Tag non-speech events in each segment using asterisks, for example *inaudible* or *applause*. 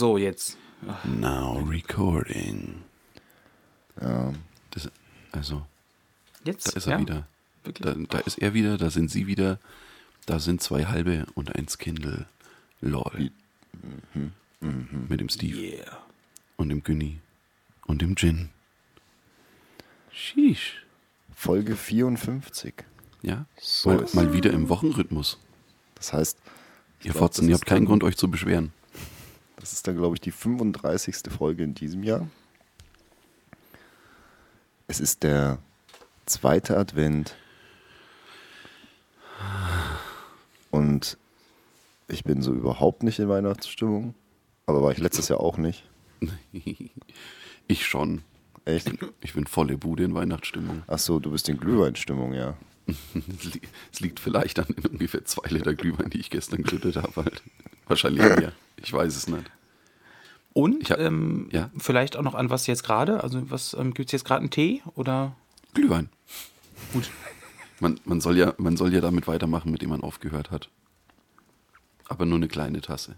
So, jetzt. Now recording. Ja. Das, also, Jetzt? da ist er ja? wieder. Wirklich? Da, da ist er wieder, da sind sie wieder. Da sind zwei halbe und ein Kindle. Lol. Mit dem Steve Yeah. und dem Günni und dem Gin. Sheesh. Folge 54. Ja, So mal, mal wieder im Wochenrhythmus. Das heißt, Ihr glaub, Fotzen, ihr habt keinen dann- Grund, euch zu beschweren. Das ist dann, glaube ich, die 35. Folge in diesem Jahr. Es ist der zweite Advent. Und ich bin so überhaupt nicht in Weihnachtsstimmung. Aber war ich letztes Jahr auch nicht. *laughs* Ich schon. Echt? Ich bin volle Bude in Weihnachtsstimmung. Ach so, du bist in Glühweinstimmung, ja. Es *laughs* li- es liegt vielleicht an den ungefähr zwei Liter Glühwein, die ich gestern geschüttet habe. Halt. Wahrscheinlich mehr. Ich weiß es nicht. Und Ich hab- ähm, ja. vielleicht auch noch an was jetzt gerade? Also was ähm, gibt es jetzt gerade einen Tee oder? Glühwein. Gut. Man, man, soll ja, man soll ja damit weitermachen, mit dem man aufgehört hat. Aber nur eine kleine Tasse.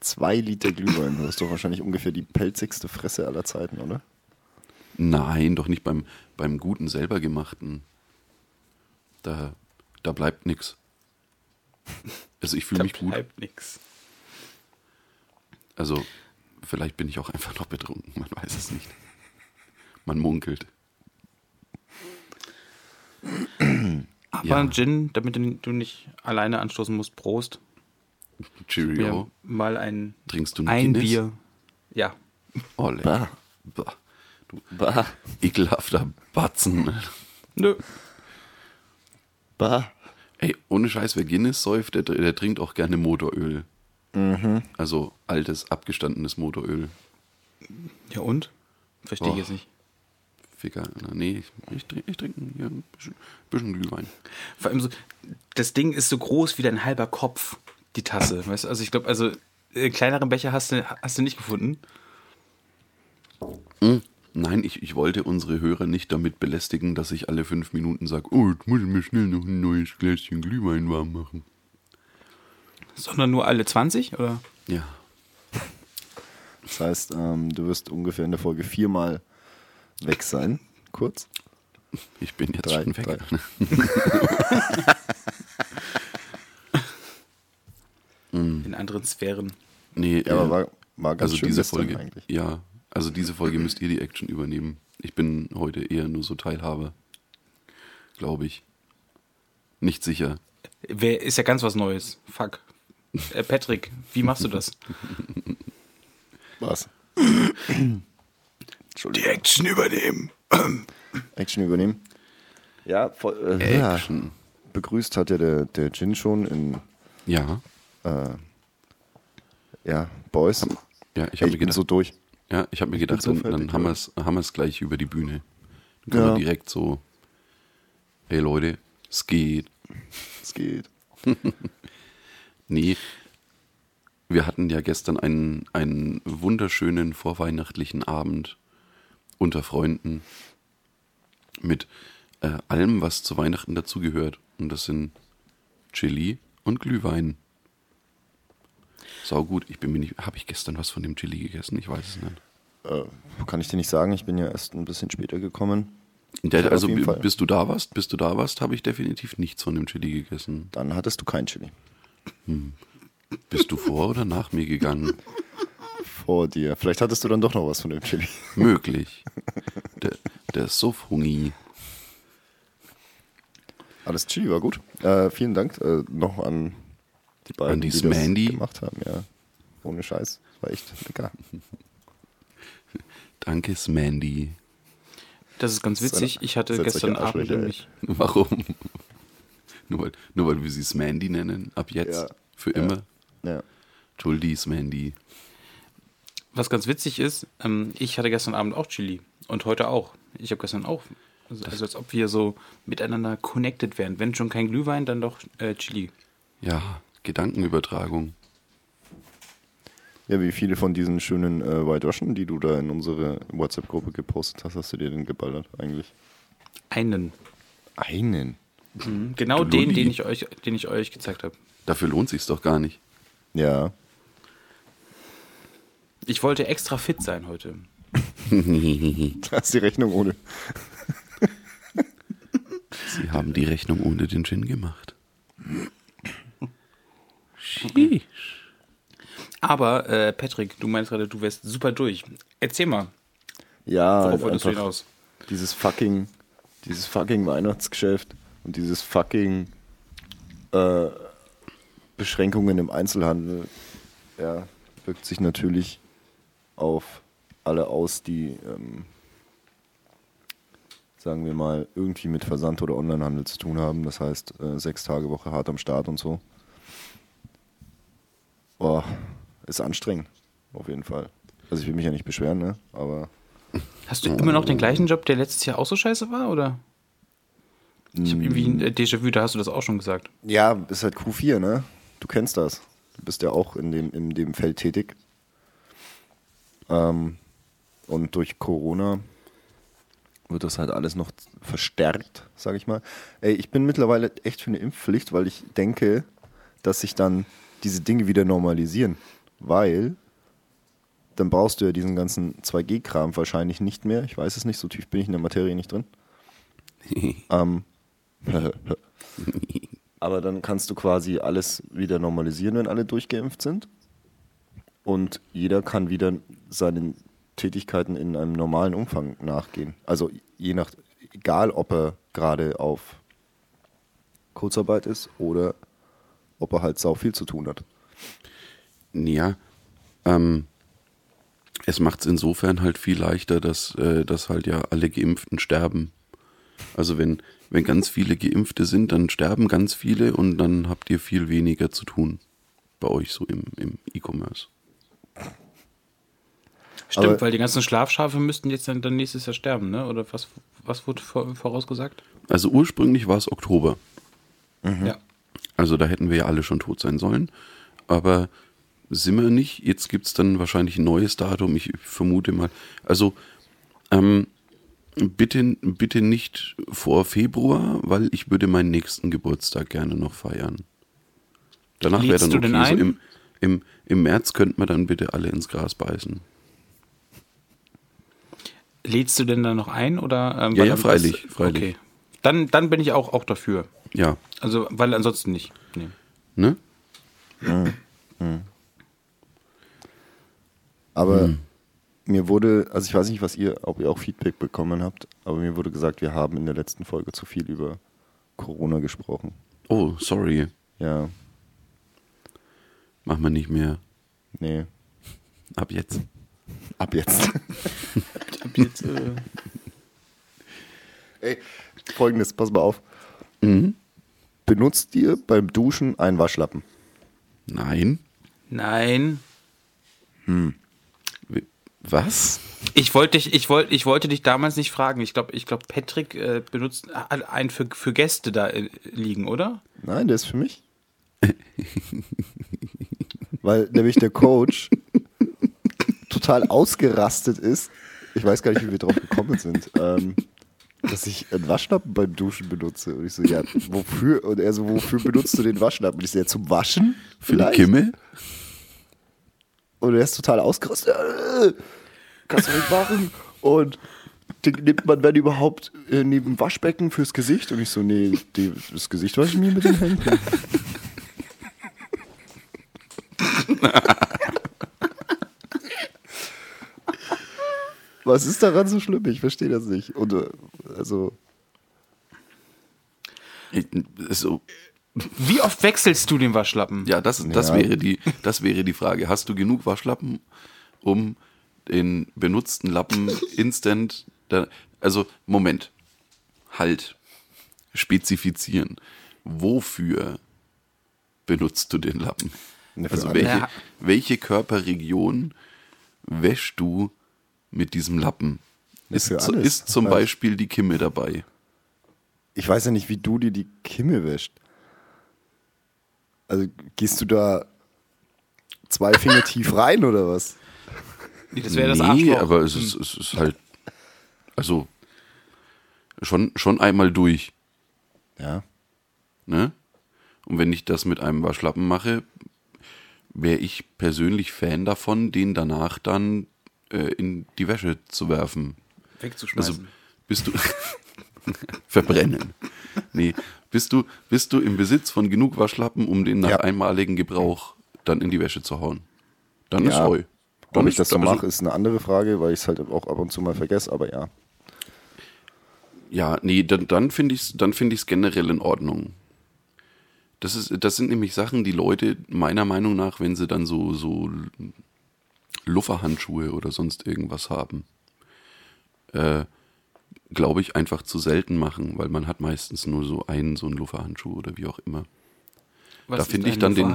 Zwei Liter Glühwein. Du hast doch wahrscheinlich ungefähr die pelzigste Fresse aller Zeiten, oder? Nein, doch nicht beim, beim guten, selber gemachten. Da, da bleibt nix. Also ich fühle mich gut. bleibt nix. Also vielleicht bin ich auch einfach noch betrunken, man weiß es nicht. Man munkelt. *clears throat* Aber Ja. Gin, damit du nicht alleine anstoßen musst, Prost. Cheerio. Mir mal ein, Trinkst du ein Guinness? Bier. Ja. Olle. Bah. Bah. Du Bah. ekelhafter Batzen. Nö. Bah. Ey, ohne Scheiß, wer Guinness säuft, der, der trinkt auch gerne Motoröl. Mhm. Also altes, abgestandenes Motoröl. Ja und? Verstehe ich jetzt nicht. Ficker. Nee, ich, ich trinke trink hier ein bisschen, bisschen Glühwein. Vor allem so, das Ding ist so groß wie dein halber Kopf, die Tasse. *laughs* Weißt du, also ich glaube, also äh, kleineren Becher hast du, hast du nicht gefunden. Nein, ich, ich wollte unsere Hörer nicht damit belästigen, dass ich alle fünf Minuten sage, oh, jetzt muss ich mir schnell noch ein neues Gläschen Glühwein warm machen. Sondern nur alle 20, oder? Ja. Das heißt, ähm, du wirst ungefähr in der Folge viermal weg sein. Kurz. Ich bin jetzt Drei, schon weg. drei. *laughs* *laughs* In anderen Sphären. Nee, Ja, aber äh, war, war ganz also schön diese Folge, eigentlich. ja, also diese Folge müsst ihr die Action übernehmen. Ich bin heute eher nur so Teilhaber, glaube ich. Nicht sicher. Wer ist ja ganz was Neues. Fuck. Äh, Patrick, wie machst du das? Was? *laughs* Die. Action übernehmen. *clears throat* Action übernehmen. Ja, voll, äh, ja, Action. begrüßt hat ja der, der Jin schon in Ja, äh, ja, Boys. ja, ich habe mir gedacht, so durch. ja, ich habe mir gedacht, so dann, dann haben wir es haben wir's gleich über die Bühne. Dann können Ja. wir direkt so, hey Leute, es geht. Es geht. *laughs* Nee, wir hatten ja gestern einen, einen wunderschönen vorweihnachtlichen Abend unter Freunden mit äh, allem, was zu Weihnachten dazugehört. Und das sind Chili und Glühwein. Sau gut. Ich bin mir nicht. Habe ich gestern was von dem Chili gegessen? Ich weiß es nicht. Äh, kann ich dir nicht sagen, ich bin ja erst ein bisschen später gekommen. Der, also bis du da warst, bis du da warst, habe ich definitiv nichts von dem Chili gegessen. Dann hattest du kein Chili. Bist du vor oder nach mir gegangen? *laughs* Vor dir. Vielleicht hattest du dann doch noch was von dem Chili. *laughs* Möglich. Der, der Suff-Hungi. Alles Chili war gut. Äh, vielen Dank äh, noch an die beiden, An die die das gemacht haben. Ja, ohne Scheiß. War echt lecker. *laughs* Danke, Smandy. Das ist ganz witzig. Ich hatte gestern Abend nämlich. *laughs* Warum? nur, weil, nur weil wir sie Smandy nennen, ab jetzt, Ja. für Ja. immer. Ja. Entschuldi, Smandy. Was ganz witzig ist, ähm, ich hatte gestern Abend auch Chili. Und heute auch. Ich habe gestern auch Also, also als ob wir so miteinander connected wären. Wenn schon kein Glühwein, dann doch äh, Chili. Ja, Gedankenübertragung. Ja, wie viele von diesen schönen äh, White Russian, die du da in unsere WhatsApp-Gruppe gepostet hast, hast du dir denn geballert eigentlich? Einen. Einen? Mhm. Genau den, den ich euch, den ich euch gezeigt habe. Dafür lohnt sich's doch gar nicht. Ja. Ich wollte extra fit sein heute. *laughs* Da ist die Rechnung ohne. Sie haben die Rechnung ohne den Gin gemacht. Sheesh. Aber, äh, Patrick, du meinst gerade, du wärst super durch. Erzähl mal, Ja, worauf halt wolltest du einfach hinaus? dieses fucking, dieses fucking Weihnachtsgeschäft und dieses fucking äh, Beschränkungen im Einzelhandel, ja, wirkt sich natürlich auf alle aus, die, ähm, sagen wir mal, irgendwie mit Versand oder Onlinehandel zu tun haben. Das heißt, äh, sechs Tage Woche hart am Start und so. Boah, ist anstrengend, auf jeden Fall. Also ich will mich ja nicht beschweren, ne? Aber Hast du immer noch den gleichen Job, der letztes Jahr auch so scheiße war, oder? Ich habe irgendwie ein äh, Déjà-vu, da hast du das auch schon gesagt. Ja, ist halt Q4, ne? Du kennst das. Du bist ja auch in dem, in dem Feld tätig. Ähm, und durch Corona wird das halt alles noch verstärkt, sag ich mal. Ey, ich bin mittlerweile echt für eine Impfpflicht, weil ich denke, dass sich dann diese Dinge wieder normalisieren. Weil dann brauchst du ja diesen ganzen 2G-Kram wahrscheinlich nicht mehr. Ich weiß es nicht, so tief bin ich in der Materie nicht drin. *laughs* ähm, *laughs* *laughs* aber dann kannst du quasi alles wieder normalisieren, wenn alle durchgeimpft sind. Und jeder kann wieder seinen Tätigkeiten in einem normalen Umfang nachgehen. Also je nach, egal ob er gerade auf Kurzarbeit ist oder ob er halt sau viel zu tun hat. Ja, ähm, es macht es insofern halt viel leichter, dass, äh, dass halt ja alle Geimpften sterben. Also wenn, wenn ganz viele Geimpfte sind, dann sterben ganz viele und dann habt ihr viel weniger zu tun. Bei euch so im, im E-Commerce. Stimmt, Aber- weil die ganzen Schlafschafe müssten jetzt dann, dann nächstes Jahr sterben, ne? Oder was, was wurde vor, vorausgesagt? Also ursprünglich war es Oktober. Ja. Also da hätten wir ja alle schon tot sein sollen. Aber sind wir nicht. Jetzt gibt es dann wahrscheinlich ein neues Datum. Ich vermute mal. Also ähm, bitte, bitte nicht vor Februar, weil ich würde meinen nächsten Geburtstag gerne noch feiern. Danach wäre dann du okay. So ein? im, im, Im März könnten wir dann bitte alle ins Gras beißen. Lädst du denn da noch ein? Oder, ähm, Ja, ja, das- freilich, freilich. Okay. Dann, dann bin ich auch, auch dafür. Ja, Also, weil ansonsten nicht. Nee. ne? Aber mir wurde, also ich weiß nicht, was ihr, ob ihr auch Feedback bekommen habt, aber mir wurde gesagt, wir haben in der letzten Folge zu viel über Corona gesprochen. Oh, sorry. Ja, Machen wir nicht mehr. nee. Ab jetzt. Ab jetzt. *laughs* Ab jetzt, äh, Ey, folgendes, pass mal auf. Benutzt ihr beim Duschen einen Waschlappen? Nein. nein. Wie- Was? Ich wollte dich, ich wollte, ich wollte dich damals nicht fragen. Ich glaube, ich glaube, Patrick äh, benutzt einen für, für Gäste da äh, liegen, oder? Nein, der ist für mich. Weil nämlich der Coach *laughs* total ausgerastet ist. Ich weiß gar nicht, wie wir drauf gekommen sind. Ähm, dass ich einen Waschlappen beim Duschen benutze. Und ich so, ja, wofür? Und er so, wofür benutzt du den Waschlappen? Und ich so, ja, zum Waschen? Für die Vielleicht. Kimme? Und er ist total ausgerastet. Äh, kannst du nicht machen. Und den nimmt man dann überhaupt äh, neben dem Waschbecken fürs Gesicht? Und ich so, nee, die, das Gesicht wasche ich mir mit den Händen. *laughs* *laughs* Was ist daran so schlimm? Ich verstehe das nicht. Und äh, also, Ich- So, Wie oft wechselst du den Waschlappen? ja, das, das, Ja. Wäre die, das wäre die Frage. Hast du genug Waschlappen, um den benutzten Lappen instant. Da, also, Moment. Halt. Spezifizieren. Wofür benutzt du den Lappen? Also, welche, welche Körperregion wäschst du mit diesem Lappen? Ist, zu- ist zum. Beispiel die Kimme dabei. Ich weiß ja nicht, wie du dir die Kimme wäscht. Also gehst du da zwei Finger tief rein oder was? Nee, das wäre das nee, aber es ist, es ist halt, also schon, schon einmal durch. Ja. Ne? Und wenn ich das mit einem Waschlappen mache, wäre ich persönlich Fan davon, den danach dann äh, in die Wäsche zu werfen. Wegzuschmeißen. Also bist du *laughs* verbrennen. Nee, bist du, bist du im Besitz von genug Waschlappen, um den nach Ja. einmaligen Gebrauch dann in die Wäsche zu hauen? Dann ist Ja. heu. Dann Ob ich ist- das so also- mache, ist eine andere Frage, weil ich es halt auch ab und zu mal vergesse, aber ja. Ja, nee, dann, dann finde ich es dann find ich's generell in Ordnung. Das, ist, das sind nämlich Sachen, die Leute meiner Meinung nach, wenn sie dann so, so Lufferhandschuhe oder sonst irgendwas haben, äh, glaube ich, einfach zu selten machen, weil man hat meistens nur so einen, so einen Lufferhandschuh oder wie auch immer. Was da ist finde ich dann den-?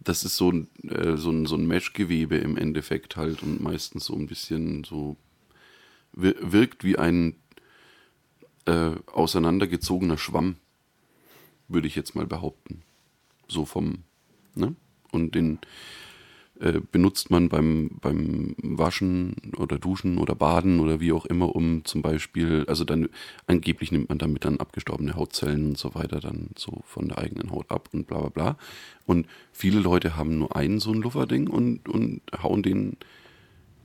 Das ist so ein, äh, so ein, so ein Meshgewebe im Endeffekt halt und meistens so ein bisschen so wir- wirkt wie ein äh, auseinandergezogener Schwamm, würde ich jetzt mal behaupten. So vom, ne? Und den äh, benutzt man beim, beim Waschen oder Duschen oder Baden oder wie auch immer, um zum Beispiel, also dann angeblich nimmt man damit dann abgestorbene Hautzellen und so weiter dann so von der eigenen Haut ab und bla bla bla. Und viele Leute haben nur einen so ein Lufferding und, und hauen den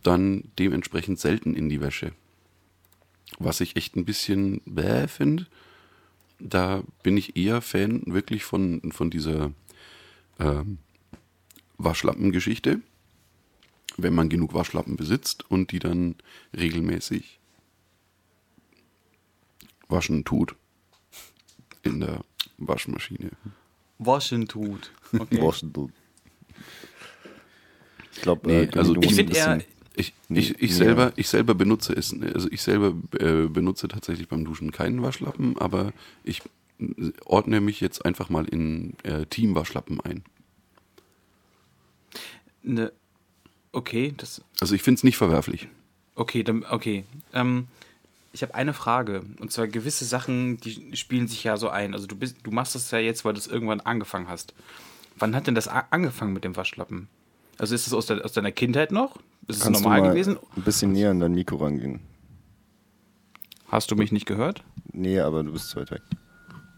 dann dementsprechend selten in die Wäsche. Was ich echt ein bisschen bäh finde. Da bin ich eher Fan wirklich von, von dieser ähm, Waschlappengeschichte, wenn man genug Waschlappen besitzt und die dann regelmäßig waschen tut in der Waschmaschine. Waschen tut. Okay. Waschen du. Ich glaube, Nee, äh, also du ich eher- bisschen- Ich, ich, ich, selber, ich selber benutze es, also ich selber äh, benutze tatsächlich beim Duschen keinen Waschlappen, aber ich ordne mich jetzt einfach mal in äh, Teamwaschlappen ein. Ne, okay, das, Also ich finde es nicht verwerflich. okay, dann, okay. Ähm, ich habe eine Frage. Und zwar gewisse Sachen, die spielen sich ja so ein. Also du bist, du machst das ja jetzt, weil du es irgendwann angefangen hast. Wann hat denn das angefangen mit dem Waschlappen? Also ist es aus, der, aus deiner Kindheit noch? Ist es normal du mal gewesen? ein bisschen näher an dein Mikro rangehen? Hast du mich nicht gehört? Nee, aber du bist zu weit weg.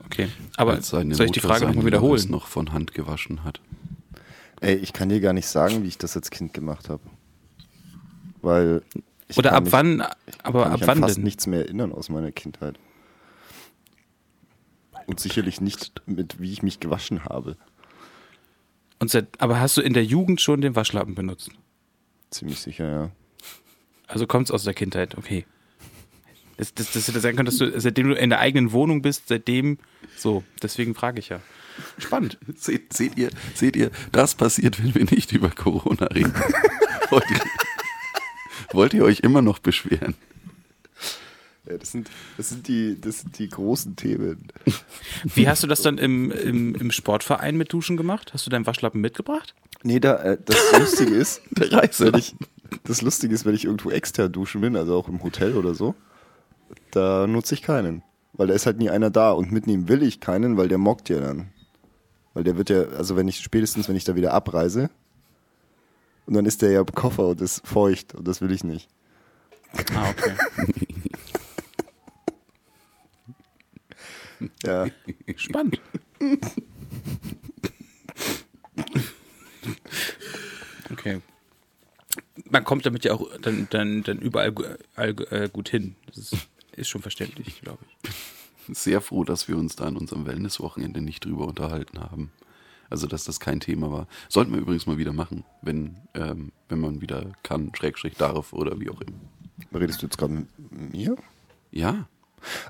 Okay. Aber soll ich die Frage nochmal wiederholen? noch von Hand gewaschen hat. Ey, ich kann dir gar nicht sagen, wie ich das als Kind gemacht habe. Weil. Ich Oder ab mich- wann? ich Aber kann ab mich wann an fast denn? nichts mehr erinnern aus meiner Kindheit. Und sicherlich nicht mit, wie ich mich gewaschen habe. Und seit, aber hast du in der Jugend schon den Waschlappen benutzt? Ziemlich sicher, ja. Also kommt es aus der Kindheit, okay. Das, das, das hätte sein können, dass du, seitdem du in der eigenen Wohnung bist, seitdem so. Deswegen frage ich ja. Spannend. Seht, seht, ihr, seht ihr, das passiert, wenn wir nicht über Corona reden. *laughs* wollt, ihr, wollt ihr euch immer noch beschweren? ja das, sind, das, sind die, das sind die großen Themen. Wie hast du das dann im, im, im Sportverein mit Duschen gemacht? Hast du deinen Waschlappen mitgebracht? Nee, da, äh, das Lustige *laughs* ist, wenn ich, das Lustige ist, wenn ich irgendwo extern duschen bin, also auch im Hotel oder so, da nutze ich keinen. Weil da ist halt nie einer da und mitnehmen will ich keinen, weil der mockt ja dann. Weil der wird ja, also wenn ich, spätestens wenn ich da wieder abreise, und dann ist der ja im Koffer und ist feucht und das will ich nicht. Ah, okay. Ja. Spannend. Okay. Man kommt damit ja auch dann, dann, dann überall all, äh, gut hin. Das ist, ist schon verständlich, glaube ich. Sehr froh, dass wir uns da an unserem Wellnesswochenende nicht drüber unterhalten haben. Also, dass das kein Thema war. Sollten wir übrigens mal wieder machen, wenn, ähm, wenn man wieder kann, Schrägstrich darf oder wie auch immer. Redest du jetzt gerade mit mir? Ja,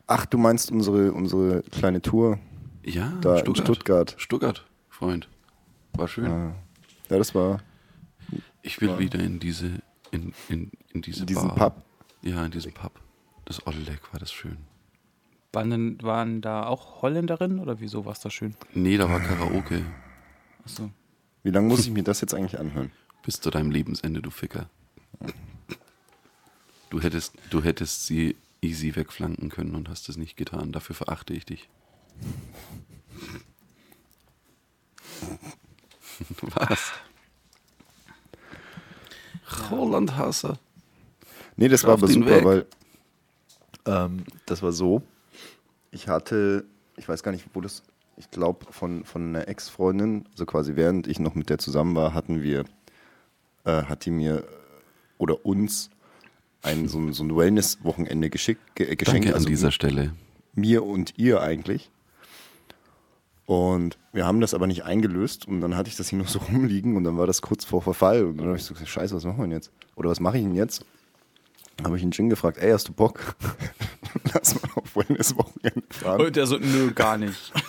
Ach, du meinst unsere, unsere kleine Tour ja, da in Stuttgart. Stuttgart, Freund. War schön. Ah. Ja, das war Ich will wieder in diese, in, in, in diese in diesem Bar. Pub. Ja, in diesem Pub. Das Ollek war das schön. Waren, denn, waren da auch Holländerinnen oder wieso war es da schön? Nee, da war Karaoke. Achso. Wie lange muss ich mir das jetzt eigentlich anhören? Bis zu deinem Lebensende, du Ficker. Du hättest, du hättest sie easy wegflanken können und hast es nicht getan. Dafür verachte ich dich. *laughs* Was? Hollandhasser. Nee, das war Schaff aber super, weg. weil ähm, das war so. Ich hatte, ich weiß gar nicht, wo das, ich glaube, von, von einer Ex-Freundin, also quasi während ich noch mit der zusammen war, hatten wir, äh, hat die mir oder uns ein, so, ein- so ein Wellness-Wochenende geschickt, ge, äh, geschenkt. Danke an also dieser Stelle. mir und ihr eigentlich. Und wir haben das aber nicht eingelöst und dann hatte ich das hier noch so *laughs* rumliegen und dann war das kurz vor Verfall und dann habe ich so gesagt, scheiße, was machen wir denn jetzt? Oder was mache ich denn jetzt? Dann habe ich den Jin gefragt, ey, hast du Bock? *laughs* Lass mal auf Wellness-Wochenende fahren. Und der so, nö, gar nicht. *laughs*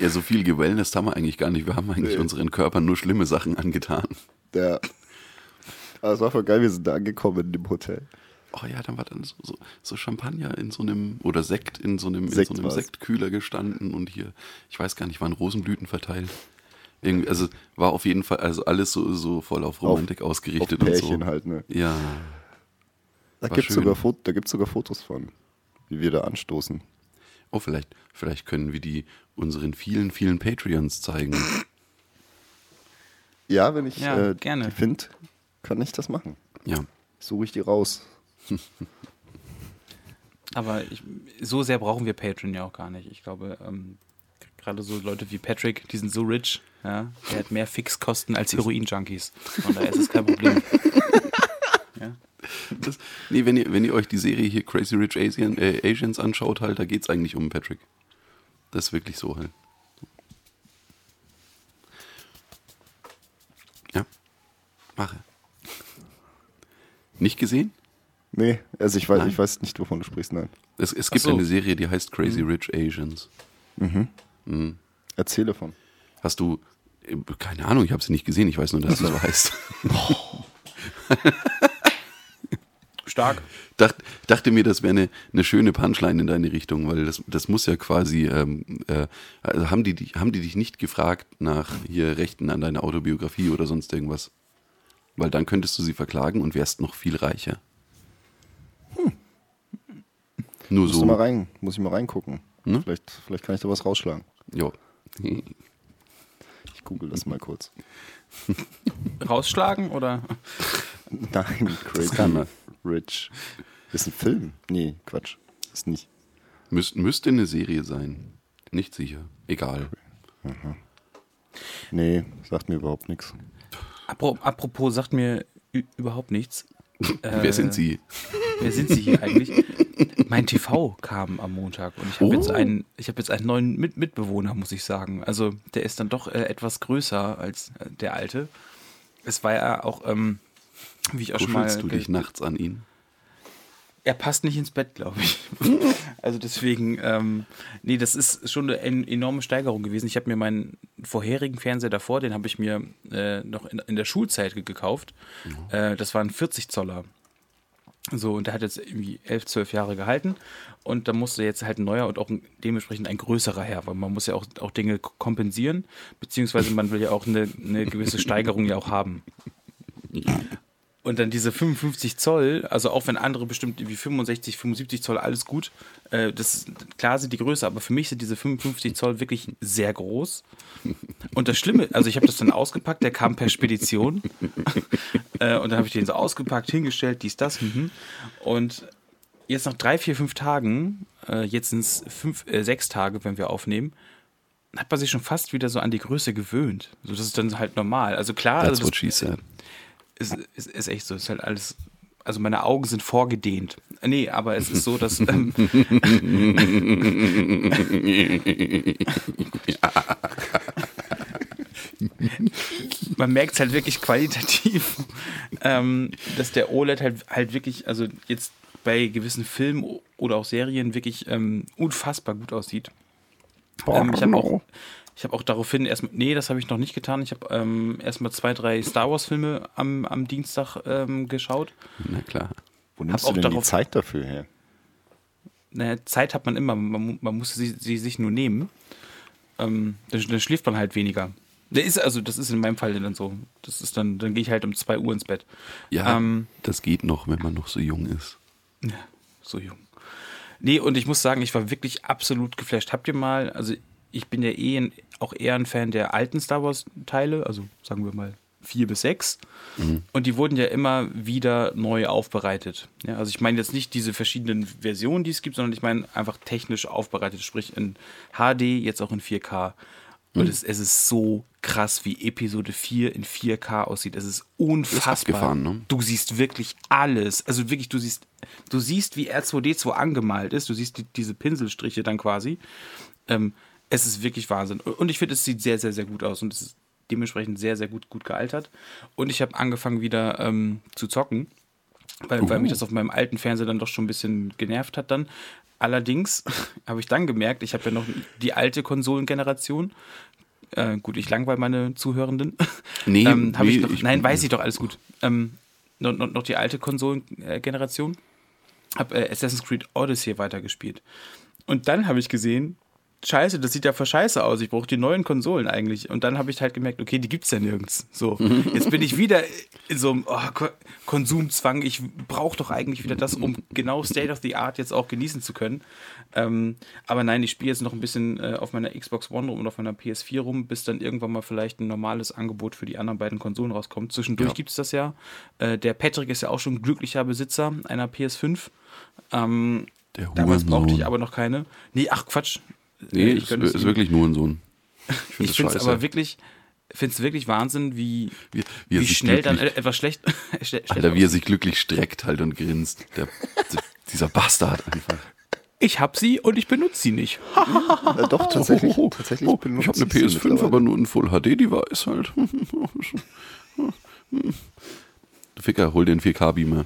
Ja, so viel gewellness haben wir eigentlich gar nicht. Wir haben eigentlich Nee. unseren Körpern nur schlimme Sachen angetan. Der, aber es war voll geil, wir sind da angekommen in dem Hotel. Oh ja, dann war dann so, so, so Champagner in so einem, oder Sekt in so einem, in Sekt so einem. Sektkühler gestanden und hier, ich weiß gar nicht, waren Rosenblüten verteilt. Irgendwie, also war auf jeden Fall, also alles so, so voll auf Romantik ausgerichtet auf und so. halt, ne? Ja, Da gibt es sogar, Fot- da gibt's sogar Fotos von, wie wir da anstoßen. oh, vielleicht, vielleicht können wir die unseren vielen, vielen Patreons zeigen. Ja, wenn ich Ja, äh, gerne. die finde, kann ich das machen. Ja, Suche ich die raus. *laughs* Aber ich, so sehr brauchen wir Patreon ja auch gar nicht. Ich glaube, ähm, gerade so Leute wie Patrick, die sind so rich, ja, der hat mehr Fixkosten als Heroin-Junkies. Von daher ist es kein Problem. *laughs* ja. *laughs* das, nee, wenn ihr, wenn ihr euch die Serie hier Crazy Rich Asian, äh, Asians anschaut, halt, da geht es eigentlich um Patrick. Das ist wirklich so halt. Ja, mache. Nicht gesehen? Nee, also ich weiß, Nein. ich weiß nicht, wovon du sprichst, nein. Es, es gibt so. eine Serie, die heißt Crazy Rich Asians. Erzähle von. Hast du, äh, keine Ahnung, ich habe sie nicht gesehen, ich weiß nur, dass sie *laughs* so heißt. *laughs* Stark. Dacht, dachte mir, das wäre eine, eine schöne Punchline in deine Richtung, weil das, das muss ja quasi, ähm, äh, also haben die, dich- haben die dich nicht gefragt nach hier Rechten an deiner Autobiografie oder sonst irgendwas? Weil dann könntest du sie verklagen und wärst noch viel reicher. Nur Musst du so. mal rein, muss ich mal reingucken. Ne? Vielleicht, vielleicht kann ich da was rausschlagen. Ja. Ich google das mal kurz. Rausschlagen oder? *laughs* Nein, Crazy kann man. Rich. Ist ein Film? Nee, Quatsch. Ist nicht. Müs müsste eine Serie sein. Nicht sicher. Egal. Nee, sagt mir überhaupt nichts. Apro- Apropos, sagt mir überhaupt nichts. Äh, *laughs* Wer sind Sie? Wer sind Sie hier eigentlich? Mein TV kam am Montag und ich habe Oh. jetzt einen, ich habe jetzt einen neuen Mit Mitbewohner, muss ich sagen. Also der ist dann doch äh, etwas größer als äh, der alte. Es war ja auch, ähm, wie ich auch schon mal. Kuschelst du ge- dich nachts an ihn? Er passt nicht ins Bett, glaube ich. *laughs* also deswegen, ähm, nee, das ist schon eine en enorme Steigerung gewesen. Ich habe mir meinen vorherigen Fernseher davor, den habe ich mir äh, noch in, in der Schulzeit ge- gekauft. Äh, das war ein 40 Zoller. So, und der hat jetzt irgendwie 11, 12 Jahre gehalten. Und da musste jetzt halt ein neuer und auch ein, dementsprechend ein größerer her, weil man muss ja auch, auch Dinge kompensieren, beziehungsweise man will ja auch eine, eine gewisse Steigerung ja auch haben. Und dann diese 55 Zoll, also auch wenn andere bestimmt wie 65, 75 Zoll alles gut, äh, das klar sind die größer, aber für mich sind diese 55 Zoll wirklich sehr groß. Und das Schlimme, also ich habe das dann ausgepackt, der kam per Spedition. *laughs* äh, und dann habe ich den so ausgepackt, hingestellt, dies, das. Mhm. Und jetzt nach drei, vier, fünf Tagen, äh, jetzt sind es fünf, äh, sechs Tage, wenn wir aufnehmen, hat man sich schon fast wieder so an die Größe gewöhnt. So, das ist dann halt normal. Also klar, That's also what das, she said. Ist, ist, ist echt so. Ist halt alles. Also meine Augen sind vorgedehnt. Nee, aber es ist so, dass. *laughs* Ähm, *laughs* man merkt es halt wirklich qualitativ, ähm, dass der OLED halt, halt wirklich, also jetzt bei gewissen Filmen oder auch Serien wirklich ähm, unfassbar gut aussieht. Ähm, ich habe auch, ich hab auch daraufhin erstmal, nee, das habe ich noch nicht getan. Ich habe ähm, erstmal zwei, drei Star Wars-Filme am, am Dienstag ähm, geschaut. Na klar. Wo nimmst auch du denn die Zeit dafür her? Naja, Zeit hat man immer, man, man muss sie, sie sich nur nehmen. Ähm, dann, dann schläft man halt weniger. Der ist also, das ist in meinem Fall dann so. Das ist dann, dann gehe ich halt um 2 Uhr ins Bett. Ja, Ähm, das geht noch, wenn man noch so jung ist. Ja, so jung. Nee, und ich muss sagen, ich war wirklich absolut geflasht. Habt ihr mal, also ich bin ja eh ein, auch eher ein Fan der alten Star Wars-Teile, also sagen wir mal vier bis sechs. Und die wurden ja immer wieder neu aufbereitet. Ja, also ich meine jetzt nicht diese verschiedenen Versionen, die es gibt, sondern ich meine einfach technisch aufbereitet, sprich in HD, jetzt auch in 4K. Und es, es ist so krass, wie Episode 4 in 4K aussieht. Es ist unfassbar. abgefahren, ne? Du siehst wirklich alles. Also wirklich, du siehst, du siehst, wie R2D2 angemalt ist. Du siehst die, diese Pinselstriche dann quasi. Ähm, es ist wirklich Wahnsinn. Und ich finde, es sieht sehr, sehr, sehr gut aus. Und es ist dementsprechend sehr, sehr gut, gut gealtert. Und ich habe angefangen wieder ähm, zu zocken, weil, weil mich das auf meinem alten Fernseher dann doch schon ein bisschen genervt hat dann. Allerdings *laughs* habe ich dann gemerkt, ich habe ja noch die alte Konsolengeneration. Äh, gut, ich langweile meine Zuhörenden. *laughs* Nee, ähm, hab ich nee, noch, ich- nein, weiß ich doch, alles gut. Ähm, noch, noch, noch die alte Konsolengeneration. Hab äh, Assassin's Creed Odyssey weitergespielt. Und dann habe ich gesehen, scheiße, das sieht ja voll scheiße aus. Ich brauche die neuen Konsolen eigentlich. Und dann habe ich halt gemerkt, okay, die gibt's ja nirgends. So, *laughs* jetzt bin ich wieder in so einem oh, Ko Konsumzwang. Ich brauche doch eigentlich wieder das, um genau State of the Art jetzt auch genießen zu können. Ähm, aber nein, ich spiele jetzt noch ein bisschen äh, auf meiner Xbox One rum und auf meiner PS4 rum, bis dann irgendwann mal vielleicht ein normales Angebot für die anderen beiden Konsolen rauskommt. Zwischendurch Ja. gibt's das ja. Äh, der Patrick ist ja auch schon glücklicher Besitzer einer PS5. Ähm, Der Damals brauchte ich aber noch keine. Nee, ach Quatsch. Nee, Äh, ist, es ist ihm. wirklich nur ein Sohn. Ich Ich finde es aber wirklich, finde es wirklich Wahnsinn, wie, wie, wie, sich schnell dann etwas schlecht, *laughs* schle- schlecht Alter, wie er sich glücklich streckt halt und grinst. Der, *laughs* dieser Bastard einfach. Ich hab sie und ich benutze sie nicht. Äh, doch, tatsächlich. Oh, oh, oh, tatsächlich oh, ich habe eine sie PS5, mittlerweile. aber nur ein Full HD-Device halt. *laughs* Ficker, hol den 4K-Beamer.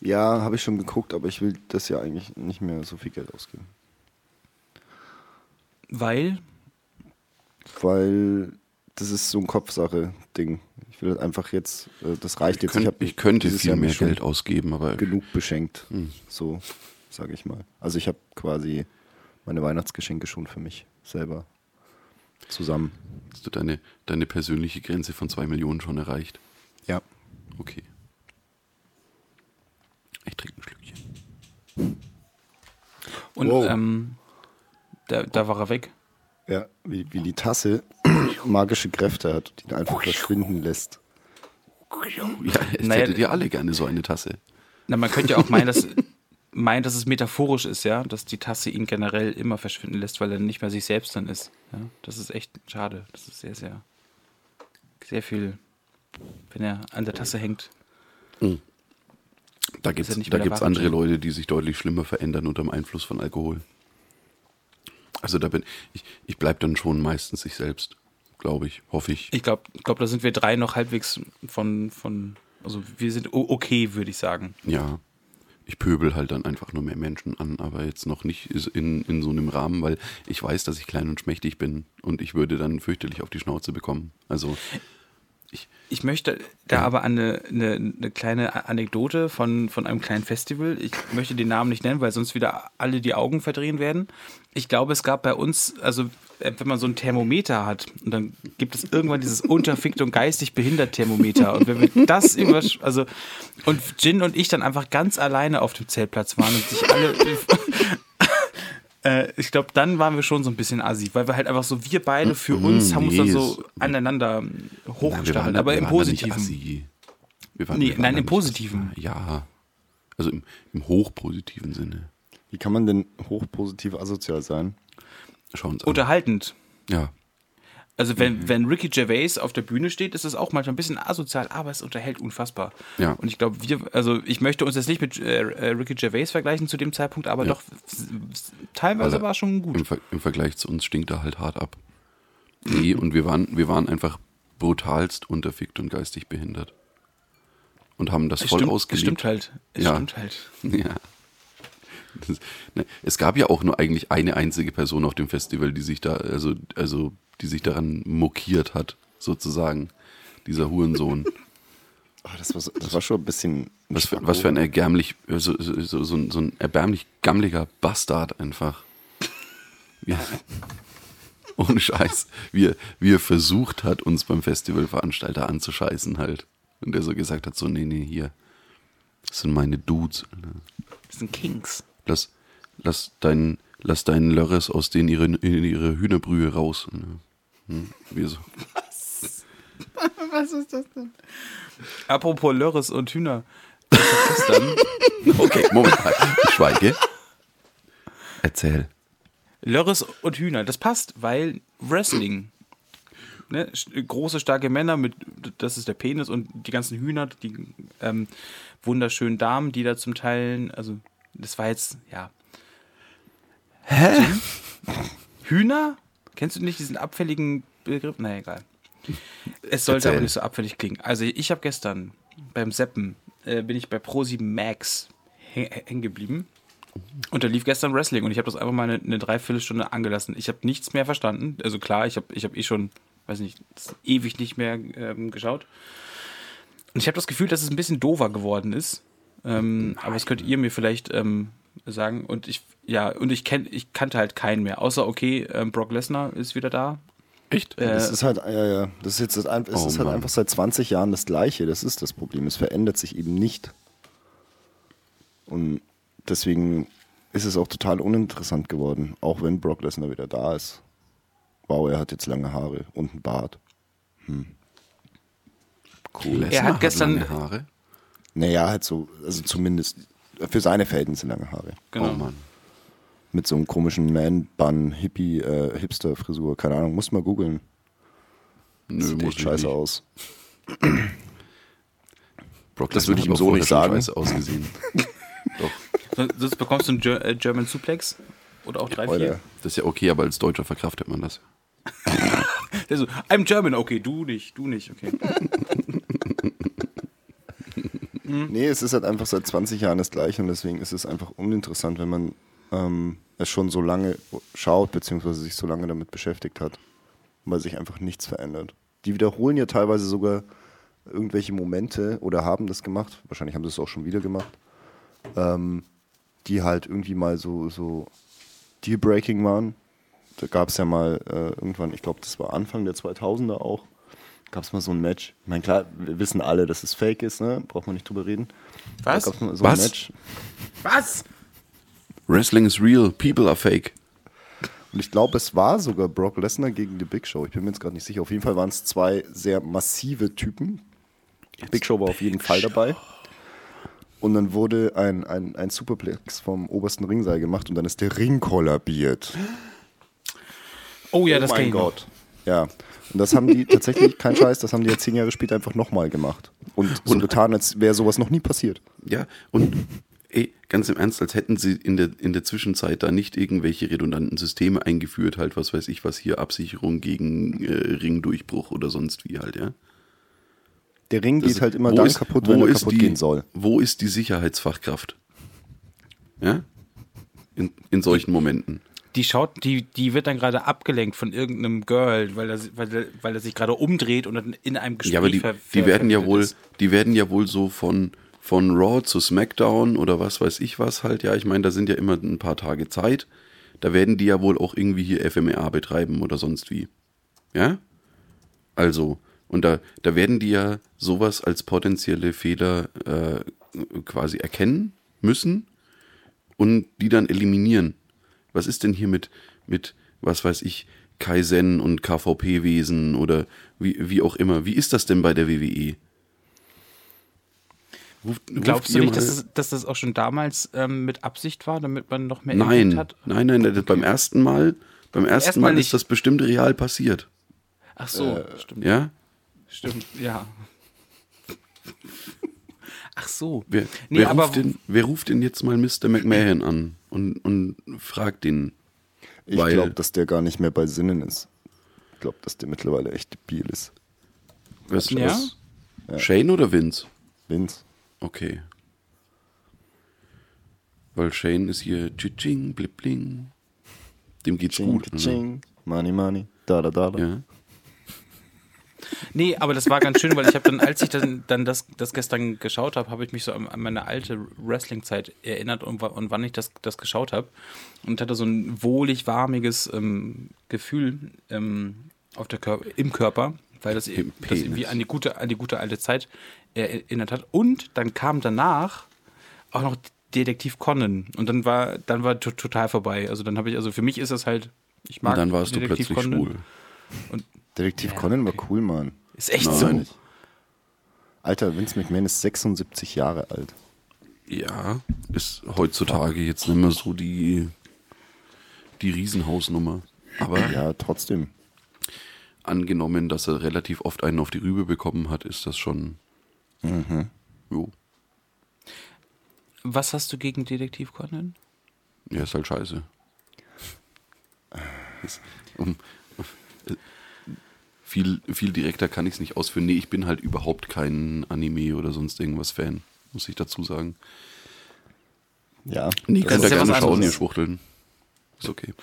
Ja, habe ich schon geguckt, aber ich will das ja eigentlich nicht mehr so viel Geld ausgeben. Weil, Weil das ist so ein Kopfsache-Ding. Ich will einfach jetzt, äh, das reicht jetzt. Könnt, hab ich könnte dieses viel Jahr mehr Geld ausgeben, aber genug beschenkt. Hm. So, sage ich mal. Also ich habe quasi meine Weihnachtsgeschenke schon für mich selber zusammen. hast du deine, deine persönliche Grenze von 2 Millionen schon erreicht. Ja. Okay. Ich trinke ein Schlückchen. und Wow. ähm, da, da war er weg. Ja, wie, wie die Tasse *clears throat* magische Kräfte hat, die ihn einfach verschwinden lässt. Ja, jetzt Naja, hättet ihr alle gerne so eine Tasse. Na, man könnte ja auch meinen, dass, *laughs* meinen, dass es metaphorisch ist, ja, dass die Tasse ihn generell immer verschwinden lässt, weil er nicht mehr sich selbst dann ist. Ja? Das ist echt schade. Das ist sehr, sehr, sehr viel, wenn er an der Tasse hängt. Da gibt es andere. Leute, die sich deutlich schlimmer verändern unter dem Einfluss von Alkohol. Also da bin ich, ich bleibe dann schon meistens sich selbst, glaube ich, hoffe ich. Ich glaube, glaub, da sind wir drei noch halbwegs von, von also wir sind okay, würde ich sagen. Ja, ich pöbel halt dann einfach nur mehr Menschen an, aber jetzt noch nicht in, in so einem Rahmen, weil ich weiß, dass ich klein und schmächtig bin und ich würde dann fürchterlich auf die Schnauze bekommen. Also ich, Ich möchte da aber an eine, eine, eine kleine Anekdote von, von einem kleinen Festival. Ich möchte den Namen nicht nennen, weil sonst wieder alle die Augen verdrehen werden. Ich glaube, es gab bei uns, also äh, wenn man so ein Thermometer hat, und dann gibt es irgendwann dieses *laughs* unterfickt und geistig behindert Thermometer. Und wenn wir das über, also und Jin und ich dann einfach ganz alleine auf dem Zeltplatz waren und sich alle *laughs* Äh, ich glaube, dann waren wir schon so ein bisschen assi, weil wir halt einfach so, wir beide für uns haben uns dann nee, so aneinander Nein, wir hochgestachelt, waren- aber im Positiven. Wir waren, Nee, nein, im Positiven. assi. Ja, also im, im hochpositiven Sinne. Wie kann man denn hochpositiv asozial sein? Schauen Sie an. Unterhaltend. Ja, Also Mhm. wenn, wenn Ricky Gervais auf der Bühne steht, ist es auch manchmal ein bisschen asozial, aber es unterhält unfassbar. Ja. Und ich glaube, wir, also ich möchte uns jetzt nicht mit äh, äh, Ricky Gervais vergleichen zu dem Zeitpunkt, aber Ja. doch teilweise er- war es schon gut. Im, Ver Im Vergleich zu uns stinkt er halt hart ab. Nee, und wir waren, wir waren einfach brutalst unterfickt und geistig behindert. Und haben das Es voll stimmt, es ausgelebt. stimmt halt. Es Ja. stimmt halt. *laughs* Ja. Das, ne, es gab ja auch nur eigentlich eine einzige Person auf dem Festival, die sich da, also, also, die sich daran mokiert hat, sozusagen. Dieser Hurensohn. *laughs* Oh, das, war so, das war schon ein bisschen. Was für, was für ein erbärmlich, so, so, so, so, ein- so ein erbärmlich gammeliger Bastard einfach. Ja. *laughs* ohne Scheiß, wie er, wie er versucht hat, uns beim Festivalveranstalter anzuscheißen halt. Und der so gesagt hat, so, nee, nee, hier, das sind meine Dudes. Alter. Das sind Kings. Lass, lass deinen, lass deinen Lörres aus denen ihre, ihre Hühnerbrühe raus. Hm, wir so. *laughs* Was ist das denn? Apropos Lörres und Hühner. Ich hab gestern Okay, Moment, halt. ich schweige. Erzähl. Lörres und Hühner, das passt, weil Wrestling. Ne? Große, starke Männer mit, das ist der Penis und die ganzen Hühner, die ähm, wunderschönen Damen, die da zum Teil, also das war jetzt, ja. Hä? Hühner? Kennst du nicht diesen abfälligen Begriff? Na egal. *laughs* Es sollte Erzähl. aber nicht so abfällig klingen. Also ich habe gestern beim Seppen, äh, bin ich bei Pro7 Max hä- hängen geblieben. Und da lief gestern Wrestling und ich habe das einfach mal eine, eine Dreiviertelstunde angelassen. Ich habe nichts mehr verstanden. Also klar, ich habe ich hab eh schon, weiß nicht, ewig nicht mehr ähm, geschaut. Und ich habe das Gefühl, dass es ein bisschen doofer geworden ist. Ähm, aber das könnt ihr mir vielleicht ähm, sagen. Und ich, ja, und ich kenn, ich kannte halt keinen mehr. Außer, okay, ähm, Brock Lesnar ist wieder da. Echt? Äh, Das ist halt, ja, ja, das ist jetzt das, es Oh ist halt Mann. einfach seit 20 Jahren das Gleiche. Das ist das Problem. Es verändert sich eben nicht. Und deswegen ist es auch total uninteressant geworden, auch wenn Brock Lesnar wieder da ist. Wow, er hat jetzt lange Haare und einen Bart. Cool. Er hat gestern- lange Haare. Naja, halt so, also zumindest für seine Verhältnisse lange Haare. Genau. Oh Mann. Mit so einem komischen Man-Bun, Hippie, äh, Hipster-Frisur. Keine Ahnung, muss mal googeln. Nö, Sieht muss echt ich scheiße nicht. aus. Brock Das würde ich ihm so nicht sagen. Scheiße ausgesehen. *laughs* Doch. Sonst bekommst du einen Ger äh, German Suplex. Oder auch drei, vier. Das ist ja okay, aber als Deutscher verkraftet man das. *laughs* Der so, I'm German, okay, du nicht, du nicht, okay. *laughs* Nee, es ist halt einfach seit 20 Jahren das Gleiche und deswegen ist es einfach uninteressant, wenn man ähm, es schon so lange schaut, beziehungsweise sich so lange damit beschäftigt hat, weil sich einfach nichts verändert. Die wiederholen ja teilweise sogar irgendwelche Momente oder haben das gemacht, wahrscheinlich haben sie es auch schon wieder gemacht, ähm, die halt irgendwie mal so, so Deal-Breaking waren. Da gab es ja mal äh, irgendwann, ich glaube, das war Anfang der 2000er auch, gab es mal so ein Match. Ich meine, klar, wir wissen alle, dass es fake ist, ne? braucht man nicht drüber reden. Was? Da gab's mal so Was? ein Match. Was? Wrestling is real, people are fake. Und ich glaube, es war sogar Brock Lesnar gegen die Big Show. Ich bin mir jetzt gerade nicht sicher. Auf jeden Fall waren es zwei sehr massive Typen. Big Show war auf jeden Fall dabei. Und dann wurde ein, ein, ein Superplex vom obersten Ringseil gemacht und dann ist der Ring kollabiert. Oh ja, das oh kenn mein. Gott. Ja. Und das haben die *laughs* tatsächlich, kein Scheiß, das haben die ja zehn Jahre später einfach nochmal gemacht. Und so getan, als wäre sowas noch nie passiert. Ja, und ey, ganz im Ernst, als hätten sie in der, in der Zwischenzeit da nicht irgendwelche redundanten Systeme eingeführt, halt, was weiß ich, was hier, Absicherung gegen äh, Ringdurchbruch oder sonst wie halt, ja. Der Ring Das- geht halt immer dann ist- kaputt, wo wenn er ist kaputt die, gehen soll. Wo ist die Sicherheitsfachkraft? Ja? In, in solchen Momenten. Die schaut, die, die wird dann gerade abgelenkt von irgendeinem Girl, weil er, weil er, weil er sich gerade umdreht und dann in einem Gespräch Ja, aber die, die werden ja wohl, ist. die werden ja wohl so von, von Raw zu SmackDown oder was weiß ich was halt, ja. Ich meine, da sind ja immer ein paar Tage Zeit. Da werden die ja wohl auch irgendwie hier FMA betreiben oder sonst wie. Ja? Also, und da, da werden die ja sowas als potenzielle Fehler äh, quasi erkennen müssen und die dann eliminieren. Was ist denn hier mit, mit was weiß ich, Kaizen und KVP-Wesen oder wie, wie auch immer? Wie ist das denn bei der WWE? Ruft, Glaubst ruft du nicht, dass das, dass das auch schon damals ähm, mit Absicht war, damit man noch mehr Nein, hat? nein, nein, nein, beim ersten Mal, beim ersten Ersten Mal, Mal ist nicht. das bestimmt real passiert. Ach so, Äh, stimmt. Ja? Stimmt, ja. *laughs* Ach so. Wer, Nee, wer, aber ruft denn, wer ruft denn jetzt mal Mr. McMahon an und, und fragt ihn? Ich glaube, dass der gar nicht mehr bei Sinnen ist. Ich glaube, dass der mittlerweile echt debil ist. Was, Ja? was? Shane oder Vince? Vince. Okay. Weil Shane ist hier Tsching, blip, bling. Dem geht's Ching, gut. Ne? ching, money, money, da, da, da, da. Ja. Nee, aber das war ganz schön, weil ich habe dann, als ich dann, dann das, das gestern geschaut habe, habe ich mich so an, meine alte Wrestling-Zeit erinnert und, und wann ich das, das geschaut habe. Und hatte so ein wohlig, warmiges ähm, Gefühl ähm, auf der Kör im Körper, weil das, Im das irgendwie an die, gute, an die gute alte Zeit erinnert hat. Und dann kam danach auch noch Detektiv Conan. Und dann war, dann war to total vorbei. Also dann habe ich, also für mich ist das halt, ich mag Und dann warst du plötzlich Conan. schwul. Detektiv Ja, Conan war cool, Mann. Ist echt Nein. so. Alter, Vince McMahon ist 76 Jahre alt. Ja, ist heutzutage jetzt nicht mehr so die, die Riesenhausnummer. Aber Ja, trotzdem. angenommen, dass er relativ oft einen auf die Rübe bekommen hat, ist das schon. Jo. Was hast du gegen Detektiv Conan? Ja, ist halt scheiße. *laughs* Um, äh, viel, viel direkter kann ich es nicht ausführen. Nee, ich bin halt überhaupt kein Anime oder sonst irgendwas Fan, muss ich dazu sagen. Ja. Nee, das könnt ihr ja gerne schauen, ihr Schwuchteln. Ist okay.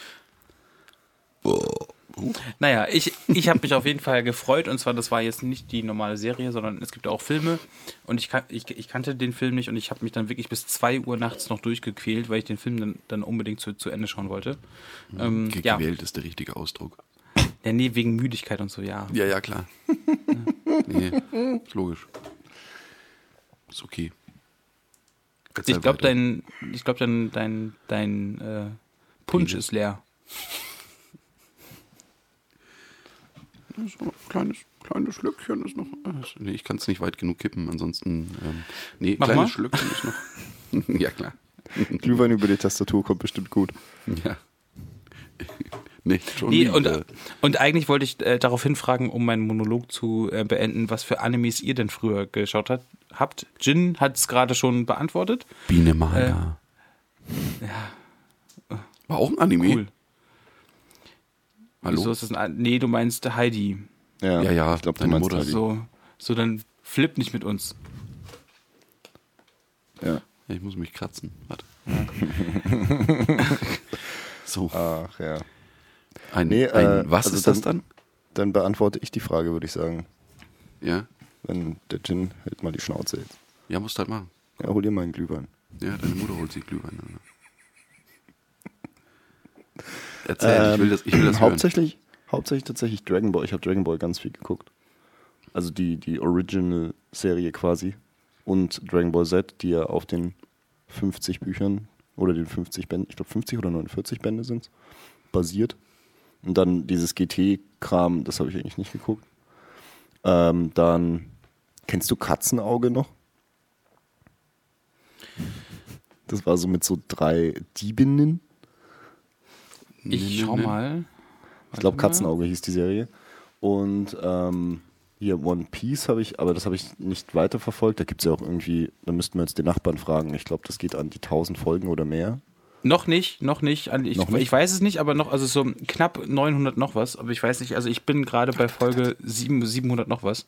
Boah. Naja, ich, ich habe mich auf jeden Fall gefreut und zwar, das war jetzt nicht die normale Serie, sondern es gibt auch Filme und ich, kan ich, ich kannte den Film nicht und ich habe mich dann wirklich bis 2 Uhr nachts noch durchgequält, weil ich den Film dann, dann unbedingt zu, zu Ende schauen wollte. Ähm, Ge- ja. Ist der richtige Ausdruck. Ja, nee, wegen Müdigkeit und so, ja. Ja, ja, klar. nee, ist logisch. Ist okay. Erzähl Ich glaube, dein, ich glaub, dein, dein, dein äh, Punsch Penis. ist leer. So ein kleines, kleines Schlückchen ist noch. äh, Nee, ich kann es nicht weit genug kippen, ansonsten. Ähm, nee, Mach kleines mal. Schlückchen ist noch. *laughs* ja, klar. Glühwein über die Tastatur kommt bestimmt gut. Ja. Nee, schon. Nee, und, und eigentlich wollte ich äh, darauf hinfragen, um meinen Monolog zu äh, beenden, was für Animes ihr denn früher geschaut hat, habt. Jin hat es gerade schon beantwortet. Biene Maya. Ja, War auch ein Anime. cool. Hallo? Wieso ist das ein, nee, du meinst Heidi. Ja, Ja, ja, Ich glaube, du deine meinst Mutter. Heidi. So, so dann flip nicht mit uns. Ja, ich muss mich kratzen. Warte. *laughs* so, Ach ja. Ein, Nee, ein äh, was also ist das dann? Dann beantworte ich die Frage, würde ich sagen. Ja, Wenn der Gin hält mal die Schnauze jetzt. ja, musst halt machen. Ja, hol dir mal einen Glühwein. Ja, deine Mutter holt sich Glühwein. Alter. *laughs* Erzähl, ich will das, ich will das *clears throat* hören. Ähm, hauptsächlich, hauptsächlich tatsächlich Dragon Ball. Ich habe Dragon Ball ganz viel geguckt. Also die, die Original-Serie quasi. Und Dragon Ball Z, die ja auf den 50 Büchern oder den 50 Bänden, ich glaube 50 oder 49 Bände sind, basiert. Und dann dieses GT-Kram, das habe ich eigentlich nicht geguckt. Ähm, dann, kennst du Katzenauge noch? Das war so mit so drei Diebinnen. Ich schau mal. Ich glaube. Katzenauge hieß die Serie. Und ähm, hier One Piece habe ich, aber das habe ich nicht weiterverfolgt. Da gibt es ja auch irgendwie, da müssten wir jetzt den Nachbarn fragen. Ich glaube, das geht an die 1000 Folgen oder mehr. Noch nicht, noch nicht. Also Ich, Noch nicht? ich weiß es nicht, aber noch, also so knapp 900 noch was. Aber ich weiß nicht, also ich bin gerade bei Folge 7, 700 noch was.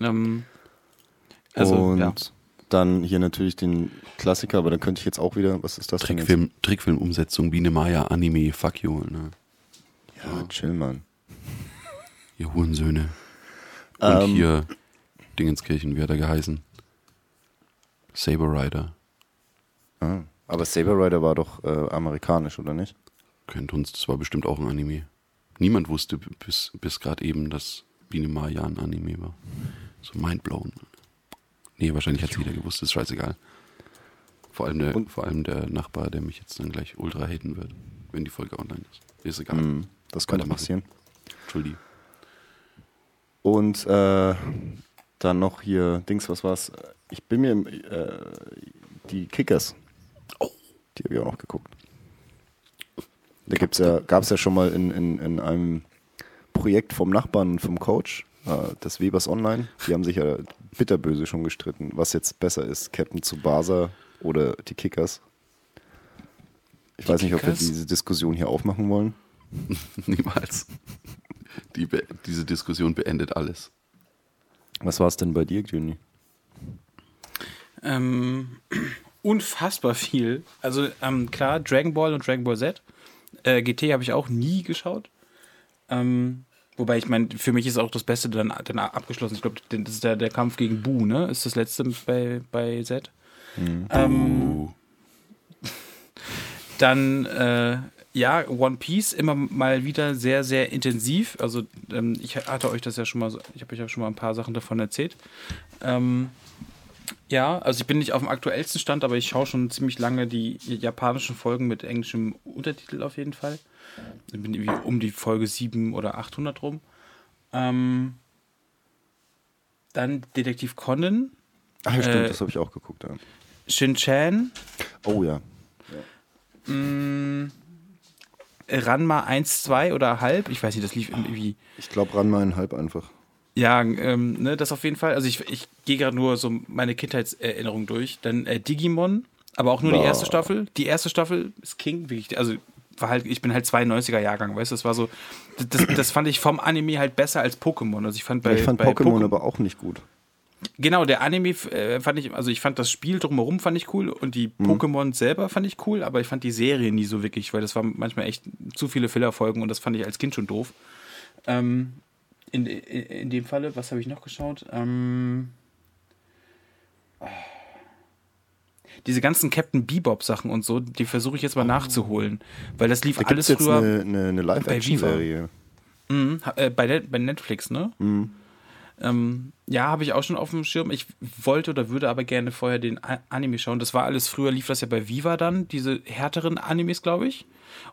Ähm, also, Und ja. dann hier natürlich den Klassiker, aber dann könnte ich jetzt auch wieder, was ist das denn jetzt? Trickfilm, Trickfilm-Umsetzung, Biene Maya, Anime, fuck you, ne? Ja, chill, Mann. Ihr Hurensöhne. Und Ähm, hier Dingenskirchen, wie hat er geheißen? Saber Rider. Ah, aber Saber Rider war doch äh, amerikanisch, oder nicht? Kennt uns, das war bestimmt auch ein Anime. Niemand wusste bis, bis gerade eben, dass Biene Maya ein Anime war. So mindblown. Nee, wahrscheinlich hat es jeder gewusst, ist scheißegal. Vor allem, der, Und- vor allem der Nachbar, der mich jetzt dann gleich ultra haten wird, wenn die Folge online ist. Ist egal. Hm, das könnte passieren. Entschuldigung. Und äh, dann noch hier, Dings, was war's? Ich bin mir, äh, die Kickers. Die habe ich auch noch geguckt. Da gibt's ja, gab es ja schon mal in, in, in einem Projekt vom Nachbarn, vom Coach, äh, des Webers Online. Die haben sich ja bitterböse schon gestritten, was jetzt besser ist, Captain Tsubasa oder die Kickers. Ich Die weiß nicht, ob wir Kickers? diese Diskussion hier aufmachen wollen. *laughs* Niemals. Die, diese Diskussion beendet alles. Was war es denn bei dir, Juni? Ähm, unfassbar viel. Also ähm, klar, Dragon Ball und Dragon Ball Z. Äh, GT habe ich auch nie geschaut. Ähm, Wobei ich meine, für mich ist auch das Beste dann, dann abgeschlossen. Ich glaube, das ist der, der Kampf gegen Bu, ne? Ist das letzte bei, bei Z. Ähm, *laughs* dann, äh, ja, One Piece immer mal wieder sehr, sehr intensiv. Also, ähm, ich hatte euch das ja schon mal, so- ich habe euch ja schon mal ein paar Sachen davon erzählt. Ähm, ja, also ich bin nicht auf dem aktuellsten Stand, aber ich schaue schon ziemlich lange die japanischen Folgen mit englischem Untertitel auf jeden Fall. Ich bin irgendwie um die Folge 7 oder 800 rum. Ähm, dann Detektiv Conan, Ach ja, stimmt, Äh, das habe ich auch geguckt. Ja. Shin-Chan, Oh ja. mh, Ranma 1, 2 oder halb. Ich weiß nicht, das lief irgendwie. Ich glaube, ran mal halb einfach. Ja, ähm, ne, das auf jeden Fall. Also ich, ich gehe gerade nur so meine Kindheitserinnerung durch. Dann äh, Digimon, aber auch nur die Boah. erste Staffel. Die erste Staffel ist King, wirklich. Also war halt, ich bin halt 92er Jahrgang, weißt du, das war so, das, das fand ich vom Anime halt besser als Pokémon. Also ich fand bei, ich fand Pokémon aber auch nicht gut. Genau, der Anime äh, fand ich, also ich fand das Spiel drumherum fand ich cool und die Pokémon selber fand ich cool, aber ich fand die Serie nie so wirklich, weil das war manchmal echt zu viele Fillerfolgen und das fand ich als Kind schon doof. Ähm, in, in, in dem Falle, was habe ich noch geschaut? Ähm, diese ganzen Captain Bebop Sachen und so, die versuche ich jetzt mal nachzuholen, weil das lief Da alles jetzt früher eine, eine, eine Live-Action-Serie. Mhm, äh, bei, bei Netflix, ne? Ähm, ja, habe ich auch schon auf dem Schirm. Ich wollte oder würde aber gerne vorher den Anime schauen. Das war alles, früher lief das ja bei Viva dann, diese härteren Animes, glaube ich.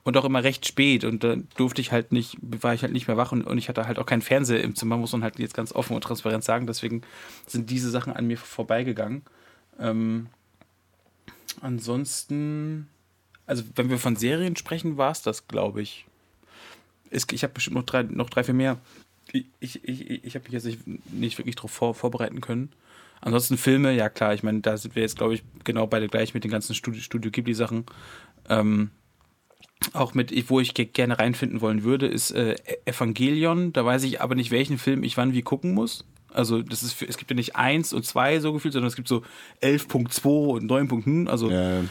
Und auch immer recht spät. Und da durfte ich halt nicht, war ich halt nicht mehr wach und, und ich hatte halt auch keinen Fernseher im Zimmer, muss man halt jetzt ganz offen und transparent sagen. Deswegen sind diese Sachen an mir vorbeigegangen. Ähm, ansonsten, also wenn wir von Serien sprechen, war es das, glaube ich. Ich habe bestimmt noch drei, noch drei, vier mehr. Ich, ich, ich, habe mich jetzt nicht, nicht wirklich darauf vor, vorbereiten können. Ansonsten Filme, ja klar, ich meine, da sind wir jetzt, glaube ich, genau beide gleich mit den ganzen Studio, Studio Ghibli-Sachen. Ähm, auch mit, wo ich ge- gerne reinfinden wollen würde, ist äh, Evangelion. Da weiß ich aber nicht, welchen Film ich wann wie gucken muss. Also das ist, für, es gibt ja nicht eins und zwei so gefühlt, sondern es gibt so 11.2 und 9.0. Also Ja,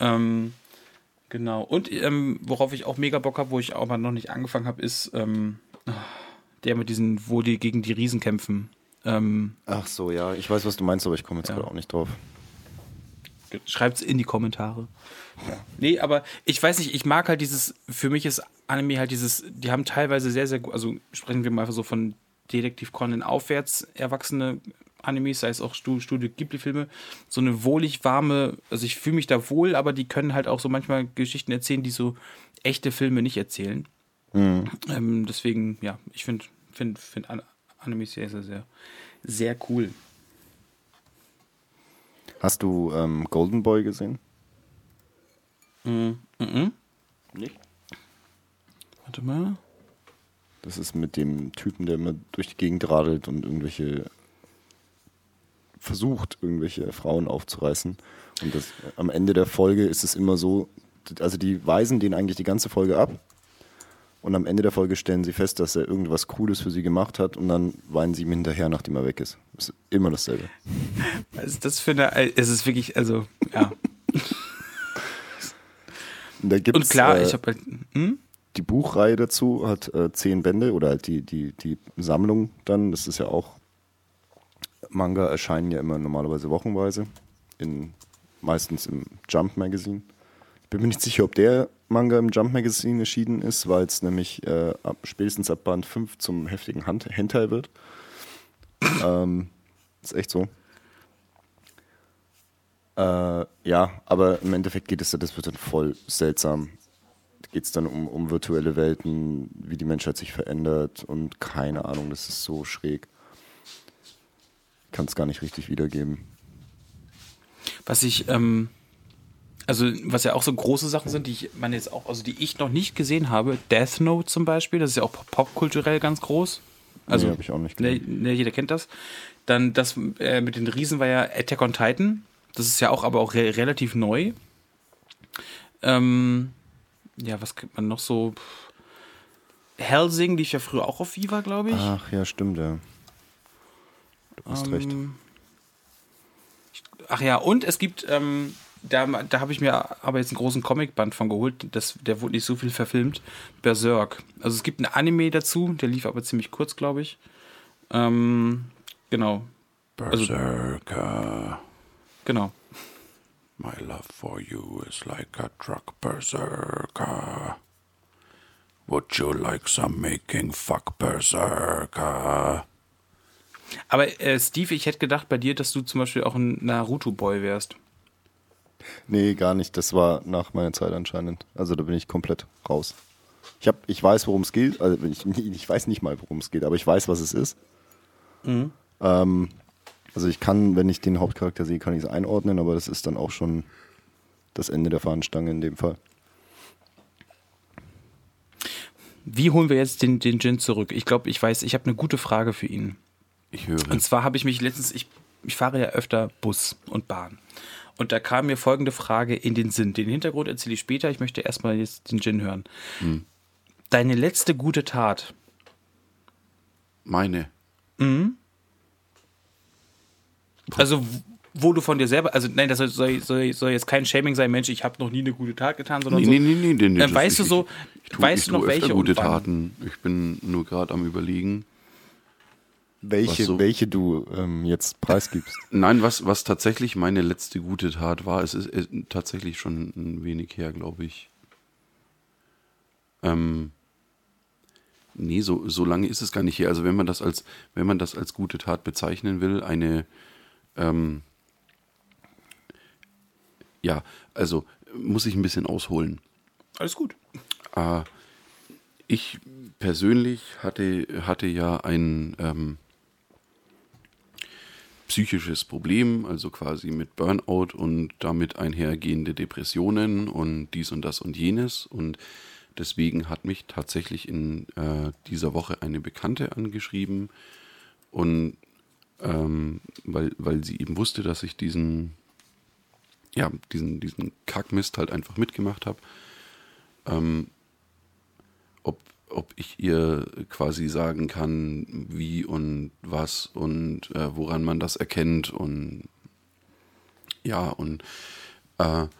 ähm, genau. Und ähm, worauf ich auch mega Bock habe, wo ich mal noch nicht angefangen habe, ist ähm, der mit diesen, wo die gegen die Riesen kämpfen. Ähm, Ach so, ja, ich weiß, was du meinst, aber ich komme jetzt Ja. gerade auch nicht drauf. Schreibt's in die Kommentare. Nee, aber ich weiß nicht, ich mag halt dieses, für mich ist Anime halt dieses, die haben teilweise sehr, sehr gut, also sprechen wir mal einfach so von Detektiv Conan aufwärts erwachsene Animes, sei es auch Stu- Studio Ghibli-Filme, so eine wohlig warme, also ich fühle mich da wohl, aber die können halt auch so manchmal Geschichten erzählen, die so echte Filme nicht erzählen. Ähm, deswegen, ja, ich finde find, find An- Animes sehr, sehr, sehr, sehr cool. Hast du ähm, Golden Boy gesehen? Mhm. Mhm. Nicht. Warte mal. Das ist mit dem Typen, der immer durch die Gegend radelt und irgendwelche versucht, irgendwelche Frauen aufzureißen. Und das, am Ende der Folge ist es immer so, also die weisen den eigentlich die ganze Folge ab. Und am Ende der Folge stellen sie fest, dass er irgendwas Cooles für sie gemacht hat und dann weinen sie ihm hinterher, nachdem er weg ist. Ist immer dasselbe. Was *laughs* ist das für eine. Es ist wirklich, also, ja. Und klar, äh, ich habe halt. Hm? die Buchreihe dazu hat äh, zehn Bände oder halt die, die, die Sammlung dann. Das ist ja auch, Manga erscheinen ja immer normalerweise wochenweise, in, meistens im Jump Magazine. Bin mir nicht sicher, ob der Manga im Jump Magazine erschienen ist, weil es nämlich äh, ab, spätestens ab Band 5 zum heftigen Hand Hentai wird. ähm, ist echt so. Äh, ja, aber im Endeffekt geht es ja, das wird dann voll seltsam geht es dann um, um virtuelle Welten, wie die Menschheit sich verändert und keine Ahnung, das ist so schräg. Kann es gar nicht richtig wiedergeben. Was ich, ähm, also was ja auch so große Sachen sind, die ich meine jetzt auch, also die ich noch nicht gesehen habe, Death Note zum Beispiel, das ist ja auch pop- popkulturell ganz groß. Also Nee, hab ich auch nicht gesehen. ne, jeder kennt das. Dann das äh, mit den Riesen war ja Attack on Titan. Das ist ja auch aber auch re relativ neu. Ähm, ja, was kriegt man noch so? Helsing lief ja früher auch auf Viva, glaube ich. Ach ja, stimmt, ja. Du hast recht. Ähm, ich- Ach ja, und es gibt, ähm, da, da habe ich mir aber jetzt einen großen Comicband von geholt. Das, der wurde nicht so viel verfilmt. Berserk. Also es gibt einen Anime dazu, der lief aber ziemlich kurz, glaube ich. Ähm, genau. Also- Berserker. Genau. My love for you is like a truck berserker. Would you like some making fuck berserker? Aber äh, Steve, ich hätte gedacht bei dir, dass du zum Beispiel auch ein Naruto-Boy wärst. Nee, gar nicht. Das war nach meiner Zeit anscheinend. Also da bin ich komplett raus. Ich, hab, ich weiß, worum es geht. Also ich, ich weiß nicht mal, worum es geht, aber ich weiß, was es ist. Ähm, also ich kann, wenn ich den Hauptcharakter sehe, kann ich es einordnen, aber das ist dann auch schon das Ende der Fahnenstange in dem Fall. Wie holen wir jetzt den, den Jin zurück? Ich glaube, ich weiß, ich habe eine gute Frage für ihn. Ich höre. Und zwar habe ich mich letztens, ich, ich fahre ja öfter Bus und Bahn. Und da kam mir folgende Frage in den Sinn. Den Hintergrund erzähle ich später. Ich möchte erstmal jetzt den Jin hören. Deine letzte gute Tat. Meine. Also, w- wo du von dir selber, also nein, das soll, soll, soll, jetzt kein Shaming sein, Mensch, ich habe noch nie eine gute Tat getan, sondern Nee, so. nee, nee, nee, nee, nee, weißt du ich- so, ich weißt ich du tu noch welche gute? Taten. Ich bin nur gerade am überlegen. Welche, so- welche du ähm, jetzt preisgibst. *laughs* Nein, was, was tatsächlich meine letzte gute Tat war, es ist äh, tatsächlich schon ein wenig her, glaube ich. Ähm, nee, so, so lange ist es gar nicht her. Also wenn man das als, wenn man das als gute Tat bezeichnen will, eine, ähm, ja, also muss ich ein bisschen ausholen. Alles gut. Äh, ich persönlich hatte, hatte ja ein ähm, psychisches Problem, also quasi mit Burnout und damit einhergehende Depressionen und dies und das und jenes. Und deswegen hat mich tatsächlich in äh, dieser Woche eine Bekannte angeschrieben und ähm, weil, weil sie eben wusste, dass ich diesen, ja, diesen, diesen Kackmist halt einfach mitgemacht habe ob, ob ich ihr quasi sagen kann, wie und was und äh, woran man das erkennt und ja, und äh, habe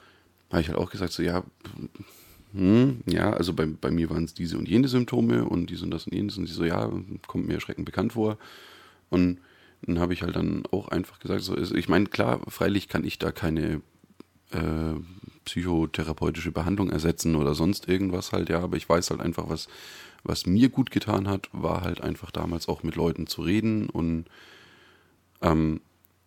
ich halt auch gesagt, so ja, hm, ja, also bei, bei mir waren es diese und jene Symptome und dies und das und jenes und sie so, ja, kommt mir erschreckend bekannt vor. Und dann habe ich halt dann auch einfach gesagt, so, ich meine, klar, freilich kann ich da keine äh, psychotherapeutische Behandlung ersetzen oder sonst irgendwas halt, ja, aber ich weiß halt einfach, was, was mir gut getan hat, war halt einfach damals auch mit Leuten zu reden und ähm,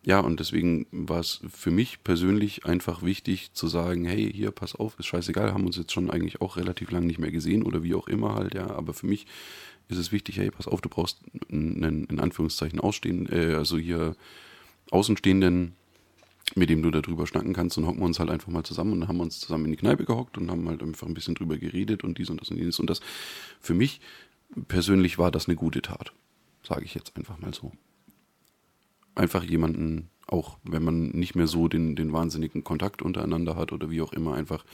ja, und deswegen war es für mich persönlich einfach wichtig zu sagen, hey, hier, pass auf, ist scheißegal, haben uns jetzt schon eigentlich auch relativ lange nicht mehr gesehen oder wie auch immer halt, ja, aber für mich ist es wichtig, hey, pass auf, du brauchst einen, in Anführungszeichen, Ausstehen, äh, also hier Außenstehenden, mit dem du darüber schnacken kannst und hocken wir uns halt einfach mal zusammen und dann haben wir uns zusammen in die Kneipe gehockt und haben halt einfach ein bisschen drüber geredet und dies und das und jenes und das. Für mich persönlich war das eine gute Tat, sage ich jetzt einfach mal so. Einfach jemanden, auch wenn man nicht mehr so den, den wahnsinnigen Kontakt untereinander hat oder wie auch immer, einfach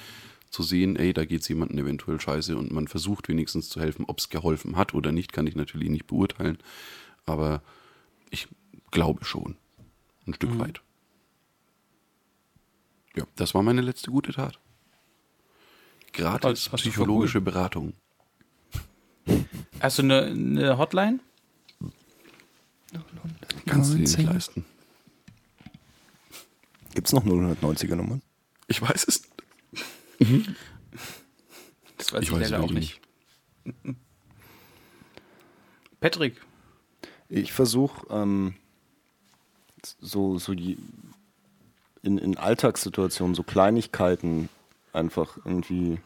zu sehen, ey, da geht es jemandem eventuell scheiße und man versucht wenigstens zu helfen. Ob es geholfen hat oder nicht, kann ich natürlich nicht beurteilen, aber ich glaube schon. Ein Stück weit. Ja, das war meine letzte gute Tat. Gratis psychologische Beratung. *laughs* Hast du eine, eine Hotline? Kannst du dir nicht leisten. Gibt es noch 090er Nummern? Ich weiß es nicht. *laughs* Das weiß ich, Ich weiß es leider auch wirklich nicht. *laughs* Patrick, Ich versuche ähm, so, so die, in, in Alltagssituationen so Kleinigkeiten einfach irgendwie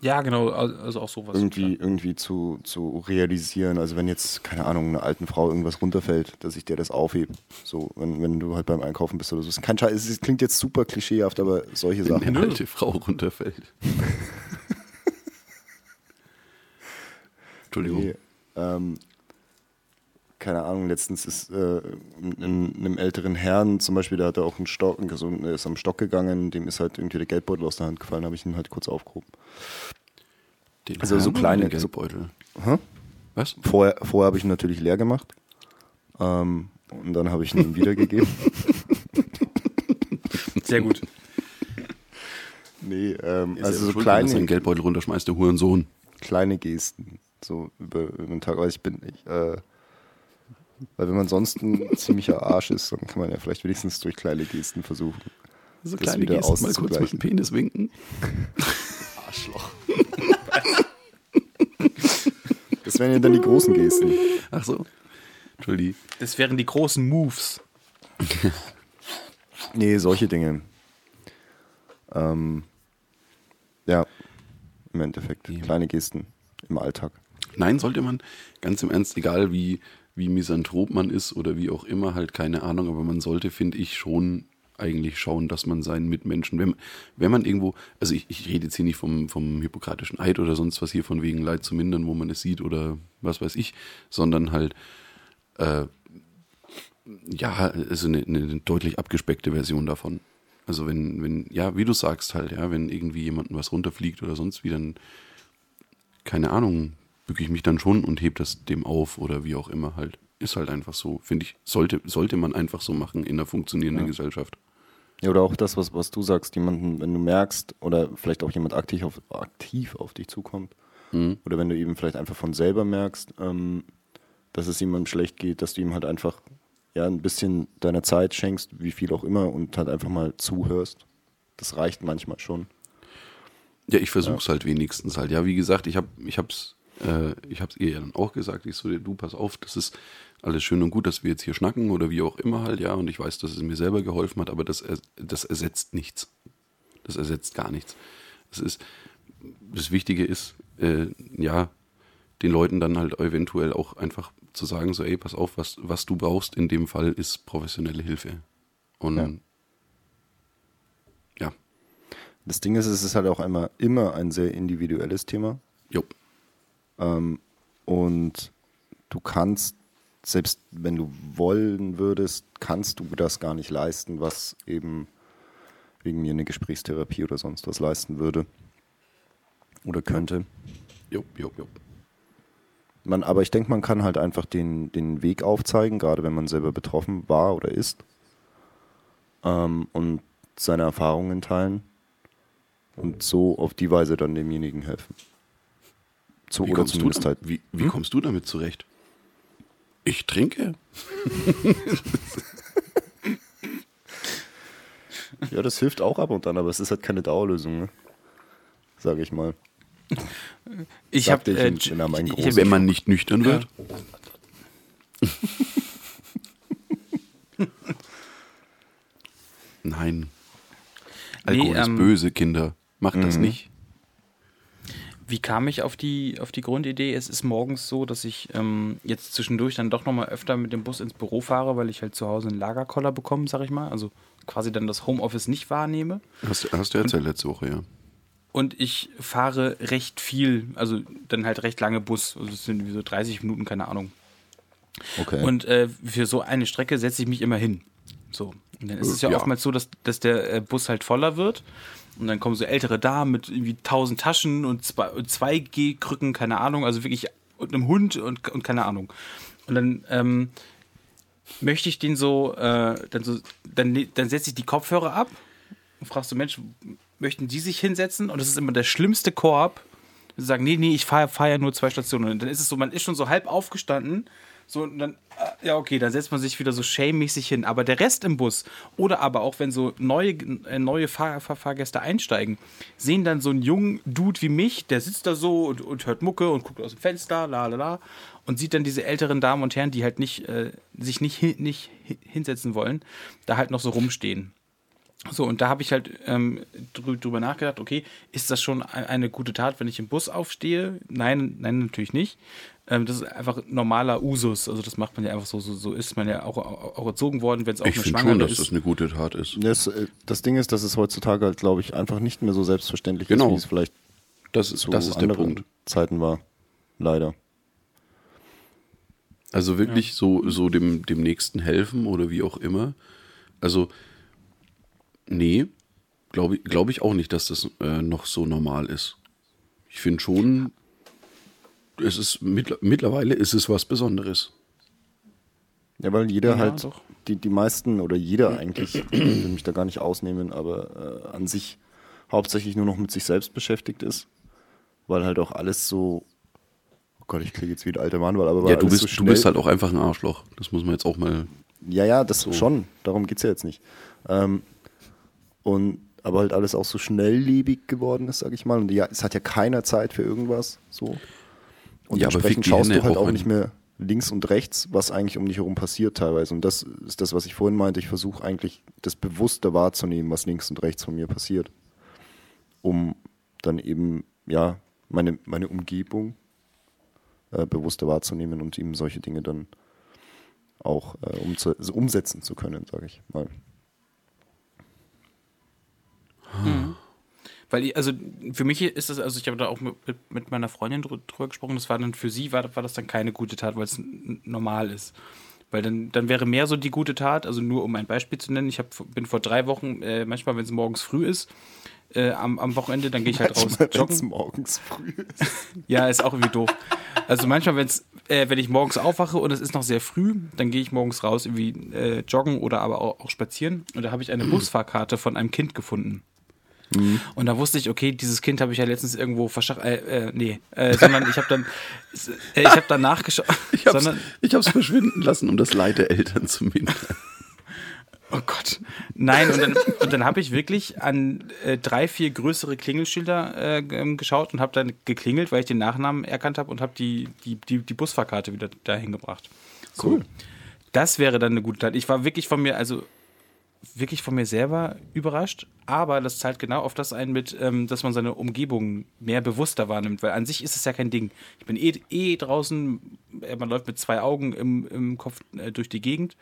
ja genau, also auch sowas. irgendwie, irgendwie zu, zu realisieren. Also wenn jetzt, keine Ahnung, einer alten Frau irgendwas runterfällt, dass ich dir das aufhebe. So, wenn, wenn du halt beim Einkaufen bist oder so. Kein Scheiß, es klingt jetzt super klischeehaft, aber solche Wenn Sachen. eine alte Frau runterfällt. *laughs* Entschuldigung. Nee, ähm, keine Ahnung, letztens ist äh, in, einem älteren Herrn zum Beispiel, der hatte auch einen Stock, also er ist am Stock gegangen, dem ist halt irgendwie der Geldbeutel aus der Hand gefallen, habe ich ihn halt kurz aufgehoben. Den Also so Herrn kleine- den Geldbeutel. Hä? Was? Vorher, vorher habe ich ihn natürlich leer gemacht ähm, und dann habe ich ihn ihm wiedergegeben. *laughs* Sehr gut. Nee, ähm, also so schuld, wenn kleine, seinen Geldbeutel runterschmeißt, der Hurensohn. kleine Gesten. So über, über den Tag. Weil ich bin, ich, äh, weil wenn man sonst ein *laughs* ziemlicher Arsch ist, dann kann man ja vielleicht wenigstens durch kleine Gesten versuchen. So kleine wieder Gesten, mal kurz mit dem Penis winken. *laughs* Arschloch. Das wären ja dann die großen Gesten. Ach so. Entschuldigung. Das wären die großen Moves. Nee, solche Dinge. Ähm, ja, im Endeffekt. Kleine Gesten im Alltag. Nein, sollte man, ganz im Ernst, egal wie, wie misanthrop man ist oder wie auch immer, halt keine Ahnung, aber man sollte, finde ich, schon eigentlich schauen, dass man seinen Mitmenschen, wenn, wenn man irgendwo, also ich, ich rede jetzt hier nicht vom, vom hippokratischen Eid oder sonst was hier von wegen Leid zu mindern, wo man es sieht oder was weiß ich, sondern halt, äh, ja, also eine, eine deutlich abgespeckte Version davon. Also wenn, wenn, ja, wie du sagst halt, ja, wenn irgendwie jemandem was runterfliegt oder sonst wie, dann keine Ahnung, bücke ich mich dann schon und heb das dem auf oder wie auch immer halt. Ist halt einfach so, finde ich, sollte, sollte man einfach so machen in einer funktionierenden Ja. Gesellschaft. Ja, oder auch das, was, was du sagst, jemanden, wenn du merkst, oder vielleicht auch jemand aktiv auf, aktiv auf dich zukommt, Mhm. oder wenn du eben vielleicht einfach von selber merkst, ähm, dass es jemandem schlecht geht, dass du ihm halt einfach ja, ein bisschen deiner Zeit schenkst, wie viel auch immer, und halt einfach mal zuhörst. Das reicht manchmal schon. Ja, ich versuche es halt wenigstens halt. Ja, wie gesagt, ich habe ich hab's, äh, ich hab's ihr ja dann auch gesagt. Ich so, du pass auf, das ist alles schön und gut, dass wir jetzt hier schnacken oder wie auch immer halt, ja. Und ich weiß, dass es mir selber geholfen hat, aber das, das ersetzt nichts. Das ersetzt gar nichts. Das ist, das Wichtige ist, äh, ja, den Leuten dann halt eventuell auch einfach zu sagen, so, ey, pass auf, was, was du brauchst in dem Fall ist professionelle Hilfe. Und Ja. ja, Das Ding ist, es ist halt auch einmal immer ein sehr individuelles Thema. jo. Ähm, und du kannst, selbst wenn du wollen würdest, kannst du das gar nicht leisten, was eben wegen mir eine Gesprächstherapie oder sonst was leisten würde. Oder könnte. Jo, jo, jo. Man, aber ich denke, man kann halt einfach den, den Weg aufzeigen, gerade wenn man selber betroffen war oder ist. Ähm, und seine Erfahrungen teilen. Und so auf die Weise dann demjenigen helfen. So, Wie oder kommst, du, zumindest damit, halt. wie, wie kommst du damit zurecht? Ich trinke. *laughs* Ja, das hilft auch ab und an, aber es ist halt keine Dauerlösung, ne? Sage ich mal. Ich habe äh, ich- ich Wenn man nicht nüchtern wird. *laughs* Nein. Alkohol Nee, ist ähm, böse, Kinder. Macht das Mhm. nicht. Wie kam ich auf die, auf die Grundidee? Es ist morgens so, dass ich ähm, jetzt zwischendurch dann doch nochmal öfter mit dem Bus ins Büro fahre, weil ich halt zu Hause einen Lagerkoller bekomme, sag ich mal. Also quasi dann das Homeoffice nicht wahrnehme. Hast, hast du erzählt letzte Woche, ja. Und ich fahre recht viel, also dann halt recht lange Bus. Also es sind wie so 30 Minuten, keine Ahnung. Okay. Und äh, für so eine Strecke setze ich mich immer hin. So. Und dann ist es ja, Ja. oftmals so, dass, dass der äh, Bus halt voller wird. Und dann kommen so ältere Damen mit irgendwie tausend Taschen und zwei, und zwei Gehkrücken, keine Ahnung, also wirklich und einem Hund und, und keine Ahnung. Und dann ähm, möchte ich den so, äh, dann so, dann, dann setze ich die Kopfhörer ab und fragst du, Mensch, möchten die sich hinsetzen? Und das ist immer der schlimmste Korb. Sie sagen, nee, nee, ich fahre fahr ja nur zwei Stationen. Und dann ist es so, man ist schon so halb aufgestanden. So, und dann, äh, ja, okay, dann setzt man sich wieder so shame-mäßig hin. Aber der Rest im Bus, oder aber auch wenn so neue, äh, neue Fahr Fahr Fahrgäste einsteigen, sehen dann so einen jungen Dude wie mich, der sitzt da so und, und hört Mucke und guckt aus dem Fenster, la la la, und sieht dann diese älteren Damen und Herren, die halt nicht, äh, sich nicht, hin, nicht hi- hinsetzen wollen, da halt noch so rumstehen. So, und da habe ich halt ähm, drü drüber nachgedacht, okay, ist das schon e- eine gute Tat, wenn ich im Bus aufstehe? Nein, nein, natürlich nicht. Ähm, das ist einfach normaler Usus. Also das macht man ja einfach so, so, so ist man ja auch, auch erzogen worden, wenn es auch Ich eine finde Schwangere schon, dass ist. das eine gute Tat ist. das, äh, das Ding ist, dass es heutzutage halt, glaube ich, einfach nicht mehr so selbstverständlich Genau. ist, wie es vielleicht Das ist, zu das ist der anderen Punkt. Zeiten war. Leider. Also wirklich so, so dem, dem Nächsten helfen oder wie auch immer. Also, nee, glaube glaub ich auch nicht, dass das äh, noch so normal ist. Ich finde schon, es ist mittler- mittlerweile ist es was Besonderes. Ja, weil jeder Ja, halt, doch. die, die meisten oder jeder eigentlich, *clears throat* ich will mich da gar nicht ausnehmen, aber äh, an sich hauptsächlich nur noch mit sich selbst beschäftigt ist, weil halt auch alles so, oh Gott, ich klinge jetzt wie ein alter Mann, weil aber Ja, du bist, so du bist halt auch einfach ein Arschloch. Das muss man jetzt auch mal. Ja, ja, das schon. Darum geht es ja jetzt nicht. Ähm, und aber halt alles auch so schnelllebig geworden ist, sag ich mal. Und ja, es hat ja keiner Zeit für irgendwas. So. Und Ja, entsprechend schaust Hände du halt auch auch nicht mehr links und rechts, was eigentlich um dich herum passiert teilweise. Und das ist das, was ich vorhin meinte. Ich versuche eigentlich das bewusster wahrzunehmen, was links und rechts von mir passiert. Um dann eben, ja, meine, meine Umgebung äh, bewusster wahrzunehmen und eben solche Dinge dann auch äh, umzu also umsetzen zu können, sage ich mal. Weil, ich, also für mich ist das, also ich habe da auch mit, mit- meiner Freundin drü- drüber gesprochen, das war dann für sie, war, war das dann keine gute Tat, weil es normal ist. Weil dann, dann wäre mehr so die gute Tat, also nur um ein Beispiel zu nennen, ich hab, bin vor drei Wochen, äh, manchmal, wenn es morgens früh ist, äh, am, am Wochenende, dann gehe ich halt raus Manchmal, wenn's joggen. morgens früh ist. *laughs* Ja, ist auch irgendwie doof. Also manchmal, wenn's, äh, wenn ich morgens aufwache und es ist noch sehr früh, dann gehe ich morgens raus, irgendwie äh, joggen oder aber auch, auch spazieren. Und da habe ich eine *clears throat* Busfahrkarte von einem Kind gefunden. Und da wusste ich, okay, dieses Kind habe ich ja letztens irgendwo verschach... Äh, äh, nee, äh, sondern ich habe dann... Äh, ich habe dann nachgeschaut... *laughs* Ich ich hab's verschwinden lassen, um das Leid der Eltern zu mindern. *laughs* Oh Gott. Nein, und dann, und dann habe ich wirklich an äh, drei, vier größere Klingelschilder äh, ähm, geschaut und habe dann geklingelt, weil ich den Nachnamen erkannt habe und habe die, die, die, die Busfahrkarte wieder dahin gebracht. Cool. Das wäre dann eine gute Tat. Ich war wirklich von mir, also wirklich von mir selber überrascht, aber das zahlt genau auf das ein mit, ähm, dass man seine Umgebung mehr bewusster wahrnimmt, weil an sich ist es ja kein Ding. Ich bin eh, eh draußen, äh, man läuft mit zwei Augen im, im Kopf äh, durch die Gegend.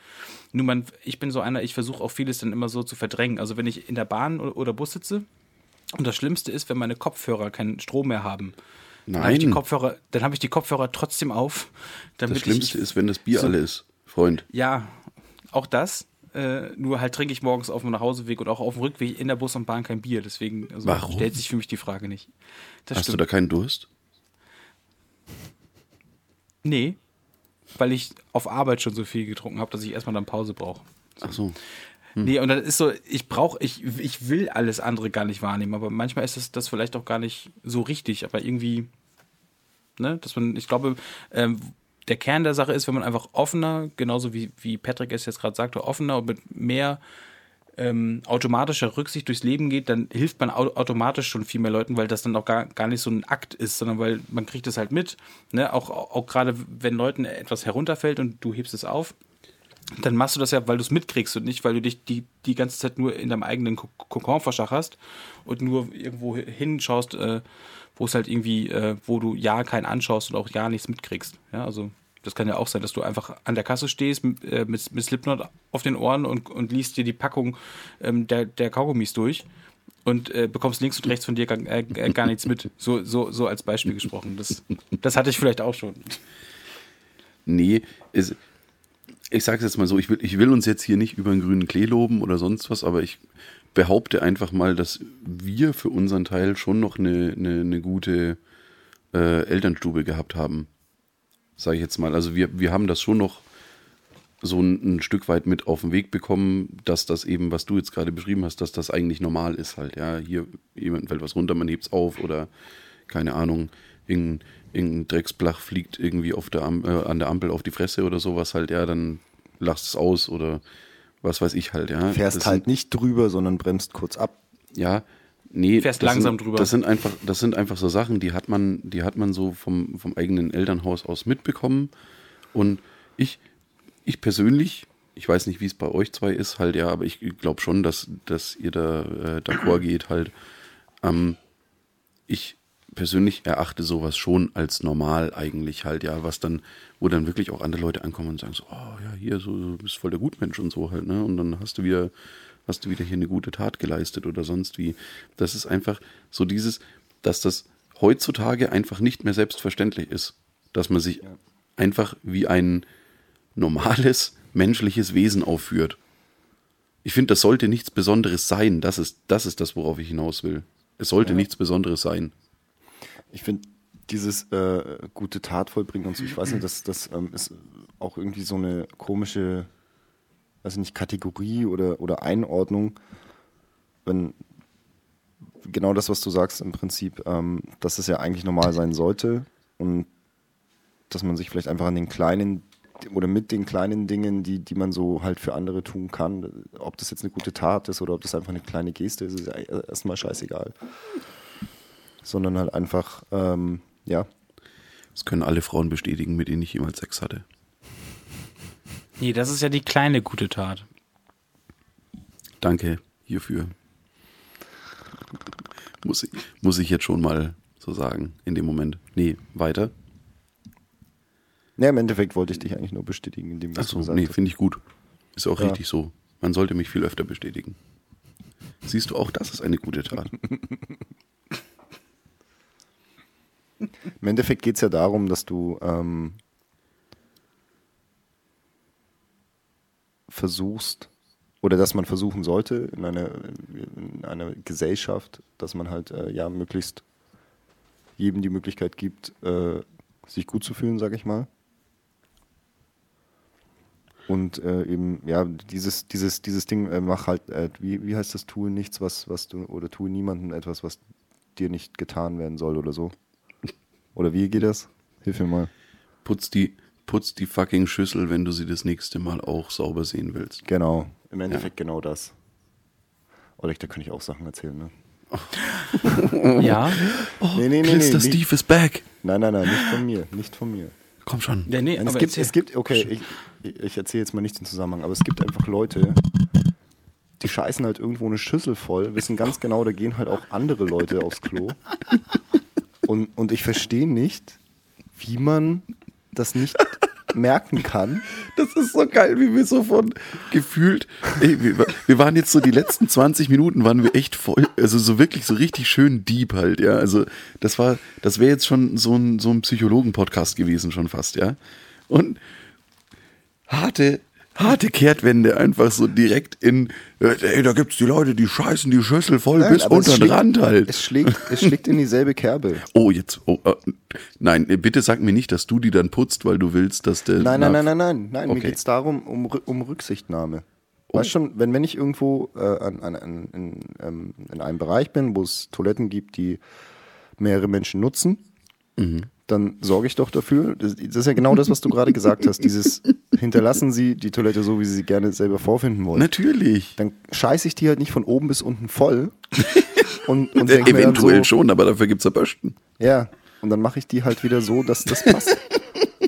Nur man, ich bin so einer, ich versuche auch vieles dann immer so zu verdrängen. Also wenn ich in der Bahn oder, oder Bus sitze und das Schlimmste ist, wenn meine Kopfhörer keinen Strom mehr haben. Dann habe ich die Nein. Kopfhörer, dann habe ich die Kopfhörer trotzdem auf. Das Schlimmste ich, ist, wenn das Bier so- alle ist, Freund. ja, auch das. Äh, nur halt trinke ich morgens auf dem Nachhauseweg und auch auf dem Rückweg in der Bus und Bahn kein Bier. Deswegen also Warum? stellt sich für mich die Frage nicht. Das Hast du stimmt. da keinen Durst? nee, weil ich auf Arbeit schon so viel getrunken habe, dass ich erstmal dann Pause brauche. Ach so. Nee, und das ist so, ich brauche, ich, ich will alles andere gar nicht wahrnehmen, aber manchmal ist das, das vielleicht auch gar nicht so richtig, aber irgendwie, ne, dass man, ich glaube, ähm, der Kern der Sache ist, wenn man einfach offener, genauso wie, wie Patrick es jetzt gerade sagte, offener und mit mehr ähm, automatischer Rücksicht durchs Leben geht, dann hilft man au automatisch schon viel mehr Leuten, weil das dann auch gar, gar nicht so ein Akt ist, sondern weil man kriegt es halt mit, ne, auch, auch, auch gerade wenn Leuten etwas herunterfällt und du hebst es auf, dann machst du das ja, weil du es mitkriegst und nicht, weil du dich die, die ganze Zeit nur in deinem eigenen Ko- Kokon verschacherst und nur irgendwo hinschaust, äh, wo es halt irgendwie, äh, wo du ja keinen anschaust und auch ja nichts mitkriegst. Ja, also das kann ja auch sein, dass du einfach an der Kasse stehst mit, äh, mit, mit Slipknot auf den Ohren und, und liest dir die Packung ähm, der, der Kaugummis durch und äh, bekommst links und rechts von dir gar, äh, äh, gar nichts mit. So, so, so als Beispiel gesprochen. Das, das hatte ich vielleicht auch schon. Nee, es, ich sage es jetzt mal so, ich will, ich will uns jetzt hier nicht über einen grünen Klee loben oder sonst was, aber ich behaupte einfach mal, dass wir für unseren Teil schon noch eine, eine, eine gute äh, Elternstube gehabt haben. Sage ich jetzt mal. Also wir, wir haben das schon noch so ein, ein Stück weit mit auf den Weg bekommen, dass das eben, was du jetzt gerade beschrieben hast, dass das eigentlich normal ist halt. Ja, hier jemand fällt was runter, man hebt's auf oder keine Ahnung, irgendein, irgendein Drecksblach fliegt irgendwie auf der Am äh, an der Ampel auf die Fresse oder sowas halt, ja, dann lachst es aus oder was weiß ich halt, ja. Fährst Das halt nicht drüber, sondern bremst kurz ab. ja, nee, Fährst das langsam sind, drüber. Das sind einfach, das sind einfach so Sachen, die hat man, die hat man so vom, vom eigenen Elternhaus aus mitbekommen. Und ich, ich persönlich, ich weiß nicht, wie es bei euch zwei ist, halt ja, aber ich glaube schon, dass, dass ihr da äh, d'accord geht halt. Ähm, ich persönlich erachte sowas schon als normal eigentlich halt, ja, was dann, wo dann wirklich auch andere Leute ankommen und sagen so, oh ja, hier, so, du bist voll der Gutmensch und so halt, ne? Und dann hast du wieder, hast du wieder hier eine gute Tat geleistet oder sonst wie. Das ist einfach so dieses, dass das heutzutage einfach nicht mehr selbstverständlich ist, dass man sich einfach wie ein normales menschliches Wesen aufführt. Ich finde, das sollte nichts Besonderes sein. Das ist, das ist das, worauf ich hinaus will. Es sollte nichts Besonderes sein. Ich finde, dieses äh, gute Tat vollbringen und so, ich weiß nicht, das, das ähm, ist auch irgendwie so eine komische, weiß ich nicht, Kategorie oder, oder Einordnung, wenn, genau das, was du sagst im Prinzip, ähm, dass es ja eigentlich normal sein sollte und dass man sich vielleicht einfach an den kleinen oder mit den kleinen Dingen, die, die man so halt für andere tun kann, ob das jetzt eine gute Tat ist oder ob das einfach eine kleine Geste ist, ist ja erstmal scheißegal. Sondern halt einfach, ähm, ja. Das können alle Frauen bestätigen, mit denen ich jemals Sex hatte. Nee, das ist ja die kleine gute Tat. Danke hierfür. Muss ich, muss ich jetzt schon mal so sagen, in dem Moment. Nee, weiter. Ja, im Endeffekt wollte ich dich eigentlich nur bestätigen, indem Achso, nee, finde ich gut. Ist auch ja. richtig so. Man sollte mich viel öfter bestätigen. Siehst du, auch das ist eine gute Tat. *laughs* Im Endeffekt geht es ja darum, dass du ähm, versuchst, oder dass man versuchen sollte in einer, in einer Gesellschaft, dass man halt äh, ja möglichst jedem die Möglichkeit gibt, äh, sich gut zu fühlen, sage ich mal. Und äh, eben, ja, dieses, dieses, dieses Ding, äh, mach halt, äh, wie, wie heißt das, tue nichts, was, was du, oder tue niemandem etwas, was dir nicht getan werden soll oder so. Oder wie geht das? Hilf mir mal. Putz die, putz die fucking Schüssel, wenn du sie das nächste Mal auch sauber sehen willst. Genau, im Endeffekt ja. genau das. Oder da kann ich auch Sachen erzählen, ne? *laughs* ja. Oh, nee, nee, nee, nee, Steve is back. Nein, nein, nein, nicht von mir, nicht von mir. Komm schon. Ja, nee, es, gibt, es gibt, okay, ich, ich erzähle jetzt mal nicht den Zusammenhang, aber es gibt einfach Leute, die scheißen halt irgendwo eine Schüssel voll, wissen ganz genau, da gehen halt auch andere Leute aufs Klo. Und, und ich verstehe nicht, wie man das nicht merken kann. Das ist so geil, wie wir so von gefühlt, ey, wir, wir, waren jetzt so die letzten 20 Minuten waren wir echt voll, also so wirklich so richtig schön deep halt, ja. Also das war, das wäre jetzt schon so ein, so ein Psychologen-Podcast gewesen schon fast, ja. Und harte, harte Kehrtwende einfach so direkt in, ey, da gibt's die Leute, die scheißen die Schüssel voll nein, bis unter den Rand halt. Es schlägt, es schlägt in dieselbe Kerbe. *laughs* Oh, jetzt, oh, äh, nein, bitte sag mir nicht, dass du die dann putzt, weil du willst, dass der. Nein, nein, nein, nein, nein, nein, okay. mir geht's darum, um, um Rücksichtnahme. Oh. Weißt schon, wenn, wenn ich irgendwo äh, an, an, an, in, ähm, in einem Bereich bin, wo es Toiletten gibt, die mehrere Menschen nutzen, mhm dann sorge ich doch dafür. Das, das, ist ja genau das, was du gerade gesagt hast. Dieses *laughs* hinterlassen Sie die Toilette so, wie Sie sie gerne selber vorfinden wollen. Natürlich. Dann scheiße ich die halt nicht von oben bis unten voll. *laughs* Und, und Eventuell so, schon, aber dafür gibt es ja Bösten. Ja, und dann mache ich die halt wieder so, dass das passt. *laughs*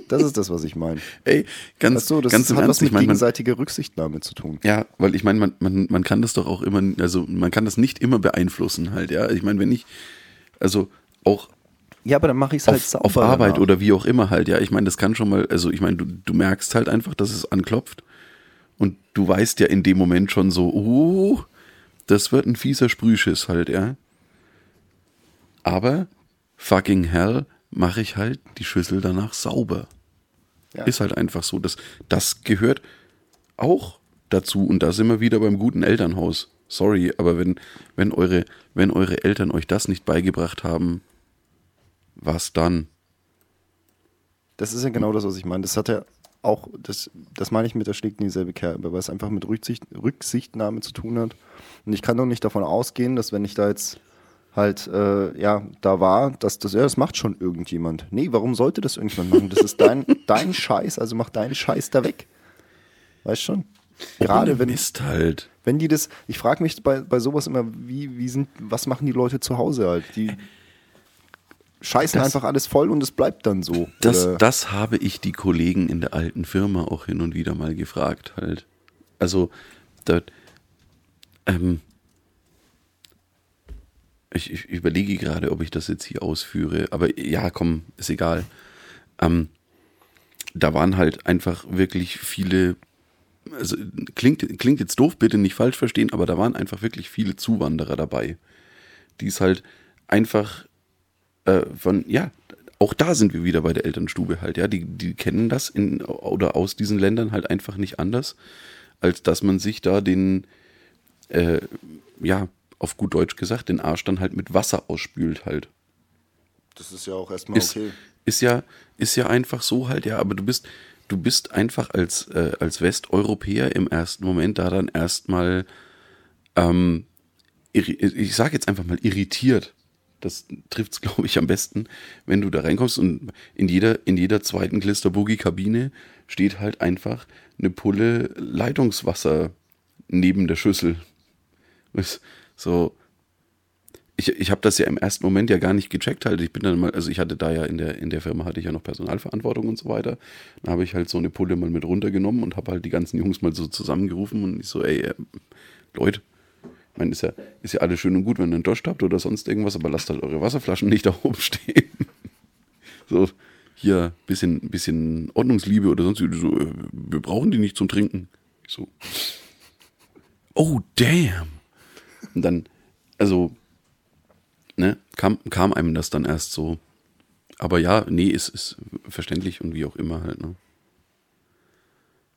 Das ist das, was ich meine. Ey, ganz, weißt du, das ganz hat Ernst, was mit ich mein, gegenseitiger Rücksichtnahme zu tun. Ja, weil ich meine, man, man, man kann das doch auch immer, also man kann das nicht immer beeinflussen halt, ja. Ich meine, wenn ich, also auch ja, aber dann mache ich es halt sauber. Auf Arbeit danach. oder wie auch immer halt, ja. Ich meine, das kann schon mal, also ich meine, du, du merkst halt einfach, dass es anklopft. Und du weißt ja in dem Moment schon so, oh, das wird ein fieser Sprühschiss halt, ja. Aber fucking hell mache ich halt die Schüssel danach sauber. Ja. Ist halt einfach so. Das, das gehört auch dazu. Und da sind wir wieder beim guten Elternhaus. Sorry, aber wenn, wenn, eure, wenn eure Eltern euch das nicht beigebracht haben, was dann? Das ist ja genau das, was ich meine. Das hat ja auch, das, das meine ich mit der schlägt in dieselbe Kerbe, weil es einfach mit Rücksicht, Rücksichtnahme zu tun hat. Und ich kann doch nicht davon ausgehen, dass wenn ich da jetzt halt, äh, ja, da war, dass das, ja, das macht schon irgendjemand. Nee, warum sollte das irgendjemand machen? Das ist dein, *laughs* dein Scheiß, also mach deinen Scheiß da weg. Weißt schon? Gerade wenn. Mist halt. Wenn die das, ich frage mich bei, bei sowas immer, wie, wie sind, was machen die Leute zu Hause halt? Die, scheißen das, einfach alles voll und es bleibt dann so. Das, das habe ich die Kollegen in der alten Firma auch hin und wieder mal gefragt halt. Also, dort, ähm, ich, ich, überlege gerade, ob ich das jetzt hier ausführe, aber ja, komm, ist egal. Ähm, da waren halt einfach wirklich viele, also klingt, klingt jetzt doof, bitte nicht falsch verstehen, aber da waren einfach wirklich viele Zuwanderer dabei, die es halt einfach äh, von, ja, auch da sind wir wieder bei der Elternstube halt, ja. Die, die kennen das in oder aus diesen Ländern halt einfach nicht anders, als dass man sich da den, äh, ja, auf gut Deutsch gesagt, den Arsch dann halt mit Wasser ausspült halt. Das ist ja auch erstmal ist, okay. Ist ja, ist ja einfach so halt, ja, aber du bist, du bist einfach als, äh, als Westeuropäer im ersten Moment da dann erstmal ähm, ich sage jetzt einfach mal irritiert. Das trifft es, *laughs* glaube ich, am besten, wenn du da reinkommst und in jeder, in jeder zweiten Glisterboogie-Kabine steht halt einfach eine Pulle Leitungswasser neben der Schüssel. So, ich, ich habe das ja im ersten Moment ja gar nicht gecheckt halt. Ich bin dann mal, also ich hatte da ja in der, in der Firma hatte ich ja noch Personalverantwortung und so weiter. Dann habe ich halt so eine Pulle mal mit runtergenommen und habe halt die ganzen Jungs mal so zusammengerufen und ich so, ey, äh, Leute, ich meine, ist ja, ist ja alles schön und gut, wenn ihr einen Dost habt oder sonst irgendwas, aber lasst halt eure Wasserflaschen nicht da oben stehen. *laughs* So, hier, bisschen, bisschen Ordnungsliebe oder sonst, so, äh, wir brauchen die nicht zum Trinken. Ich so, oh, damn. Und dann, also, ne, kam, kam einem das dann erst so. Aber ja, nee, ist, ist verständlich und wie auch immer halt, ne.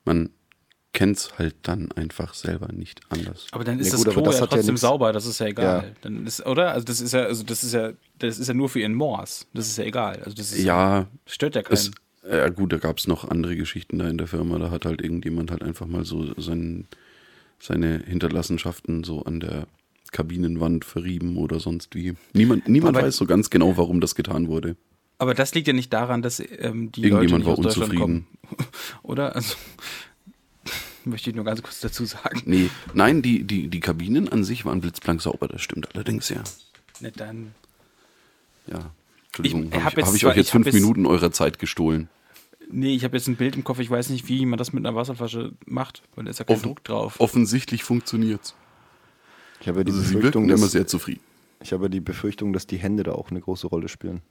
Man kennt's halt dann einfach selber nicht anders. Aber dann ist Ja, das gut, Klo das ja hat ja trotzdem nix- sauber, das ist ja egal. Ja. Dann ist, oder? Also das ist ja, also das ist ja, das ist ja nur für ihren Moors. Das ist ja egal. Also das ist, Ja, stört ja keinen. es, ja gut, da gab's noch andere Geschichten da in der Firma. Da hat halt irgendjemand halt einfach mal so sein, seine Hinterlassenschaften so an der Kabinenwand verrieben oder sonst wie. Niemand, niemand Aber- weiß so ganz genau, warum das getan wurde. Aber das liegt ja nicht daran, dass ähm, die Irgendjemand Leute war nicht aus Deutschland unzufrieden. kommen. *laughs* Oder? Also möchte ich nur ganz kurz dazu sagen. Nee, nein, die, die, die Kabinen an sich waren blitzblank sauber, das stimmt allerdings, ja. Nicht dann. Ja. Entschuldigung, Ich habe hab ich, jetzt hab ich euch jetzt fünf jetzt- Minuten eurer Zeit gestohlen. Nee, ich habe jetzt ein Bild im Kopf, ich weiß nicht, wie man das mit einer Wasserflasche macht, weil da ist ja kein Offen- Druck drauf. Offensichtlich funktioniert's. Ich habe ja die Also sie Befürchtung, wirken immer dass, sehr zufrieden. ich habe ja die Befürchtung, dass die Hände da auch eine große Rolle spielen.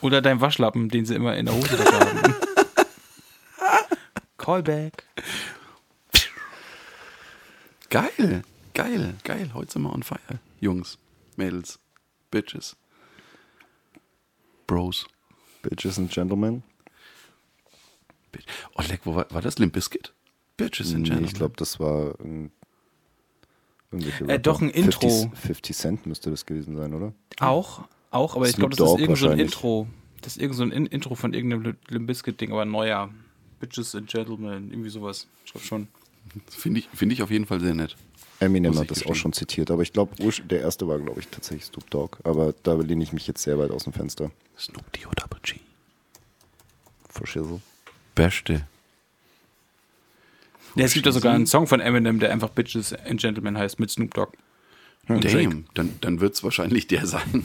Oder dein Waschlappen, den sie immer in der Hosentasche *laughs* haben. Callback. Geil, geil, geil. Heute sind wir on fire. Jungs, Mädels, Bitches, Bros. Bitches and Gentlemen. Oh, leck, wo war, war das? Limp Bizkit? Bitches and Nee, Gentlemen. ich glaube, das war ähm, irgendwelche Äh, doch, ein Intro. 50, 50 Cent müsste das gewesen sein, oder? Auch, auch, aber ich Snoop glaube, das ist irgend so ein. Intro. Das ist irgend so ein In Intro von irgendeinem Limp Bizkit Ding, aber ein neuer. Bitches and Gentlemen, irgendwie sowas. Ich glaube schon. Finde ich, find ich auf jeden Fall sehr nett. Eminem hat das auch gestehen. schon zitiert, aber ich glaube, der erste war, glaube ich, tatsächlich Snoop Dogg. Aber da lehne ich mich jetzt sehr weit aus dem Fenster. Snoop D O Double G. For shizzle. Beste. Ja, es gibt ja sogar einen Song von Eminem, der einfach Bitches and Gentlemen heißt, mit Snoop Dogg. Und. Damn, dann, dann wird es wahrscheinlich der sein.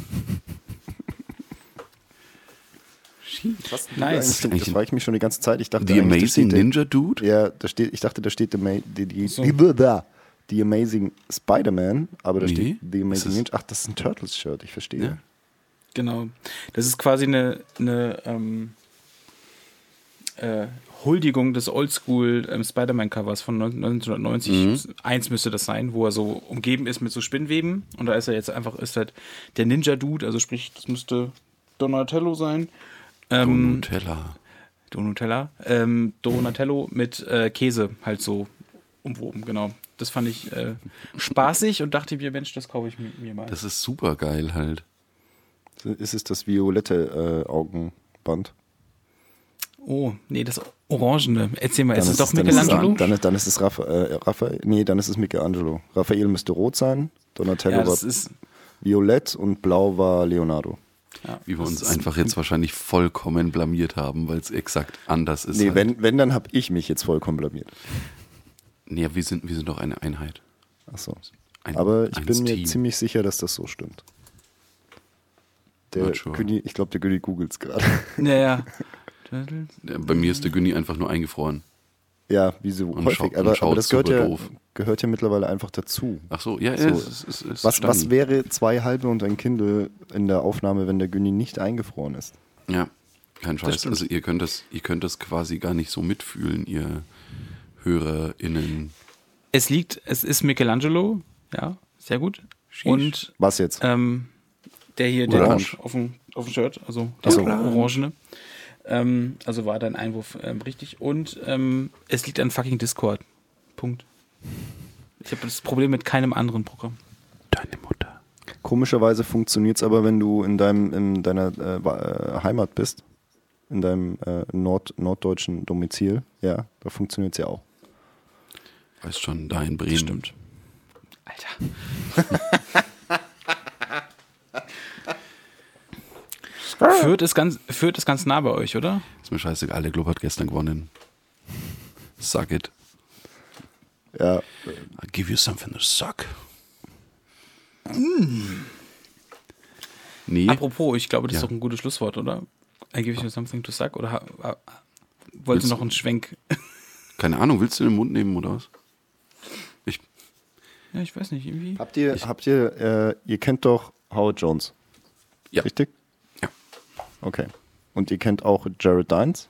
Was Nice. Das, das frage ich mich schon die ganze Zeit. Ich dachte The Amazing steht, Ninja Dude? Ja, da steht, ich dachte, da steht The, die, die, So. die, da, die Amazing Spider-Man, aber da Nee, steht The Amazing Ninja. Ach, das ist ein Turtles-Shirt, ich verstehe. Ja. Genau. Das ist quasi eine, eine ähm, äh, Huldigung des Oldschool ähm, Spider-Man-Covers von 1990. Eins müsste das sein, wo er so umgeben ist mit so Spinnweben. Und da ist er jetzt einfach, ist halt der Ninja-Dude, also sprich, das müsste Donatello sein. Ähm, Nutella. Donatella. Ähm, Donatello mit äh, Käse halt so umwoben, genau. Das fand ich äh, spaßig und dachte mir, Mensch, das kaufe ich mir, mir mal. Das ist super geil halt. Ist es das violette äh, Augenband? Oh, nee, das Orangene. Erzähl mal, ist Dann es doch dann ist Michelangelo? Dann, ist- dann ist es Rapha, äh, Raphael. Nee, dann ist es Michelangelo. Raphael müsste rot sein, Donatello ja, war ist. violett und blau war Leonardo. Ja, Wie wir uns einfach jetzt wahrscheinlich vollkommen blamiert haben, weil es exakt anders ist. Nee, halt. wenn, wenn dann habe ich mich jetzt vollkommen blamiert. Nee, wir sind, wir sind doch eine Einheit. Achso. Ein, Aber ich bin mir Team. ziemlich sicher, dass das so stimmt. Der sure. Günni, ich glaube, der Günni googelt es gerade. Ja, ja. Ja, Bei mir ist der Günni einfach nur eingefroren. ja, wie so Und häufig. schaut- und aber, das gehört super ja, doof. Gehört ja mittlerweile einfach dazu. Ach so, ja, So. ist, es ist Was, was wäre zwei halbe und ein Kindle in der Aufnahme, wenn der Günni nicht eingefroren ist? Ja, kein Scheiß. Also ihr könnt das, ihr könnt das quasi gar nicht so mitfühlen, ihr HörerInnen. Es liegt, es ist Michelangelo, ja, sehr gut. Und Was jetzt? ähm, der hier, der Orange. auf dem, auf dem Shirt, also der so. Orangene. Ähm, also war dein Einwurf ähm, richtig. Und ähm, es liegt an fucking Discord. Punkt. Ich habe das Problem mit keinem anderen Programm. Deine Mutter. Komischerweise funktioniert es aber, wenn du in deinem in deiner äh, äh, Heimat bist, in deinem äh, Nord, norddeutschen Domizil, ja, da funktioniert es ja auch. Weißt schon, da in Bremen. Stimmt. Alter. *laughs* Fürth ist, ganz, Fürth ist ganz nah bei euch, oder? Ist mir scheißegal, der Club hat gestern gewonnen. Suck it. Ja, I'll give you something to suck. Nee, Apropos, ich glaube, das ist Ja. doch ein gutes Schlusswort, oder? I give you something to suck? Oder wolltest Willst du noch einen Schwenk? *laughs* keine Ahnung, willst du den Mund nehmen oder was? Ich, Ja, ich weiß nicht, irgendwie. habt ihr, habt ihr, äh, ihr kennt doch Howard Jones, ja. richtig? ja. Okay. Und ihr kennt auch Jared Dines?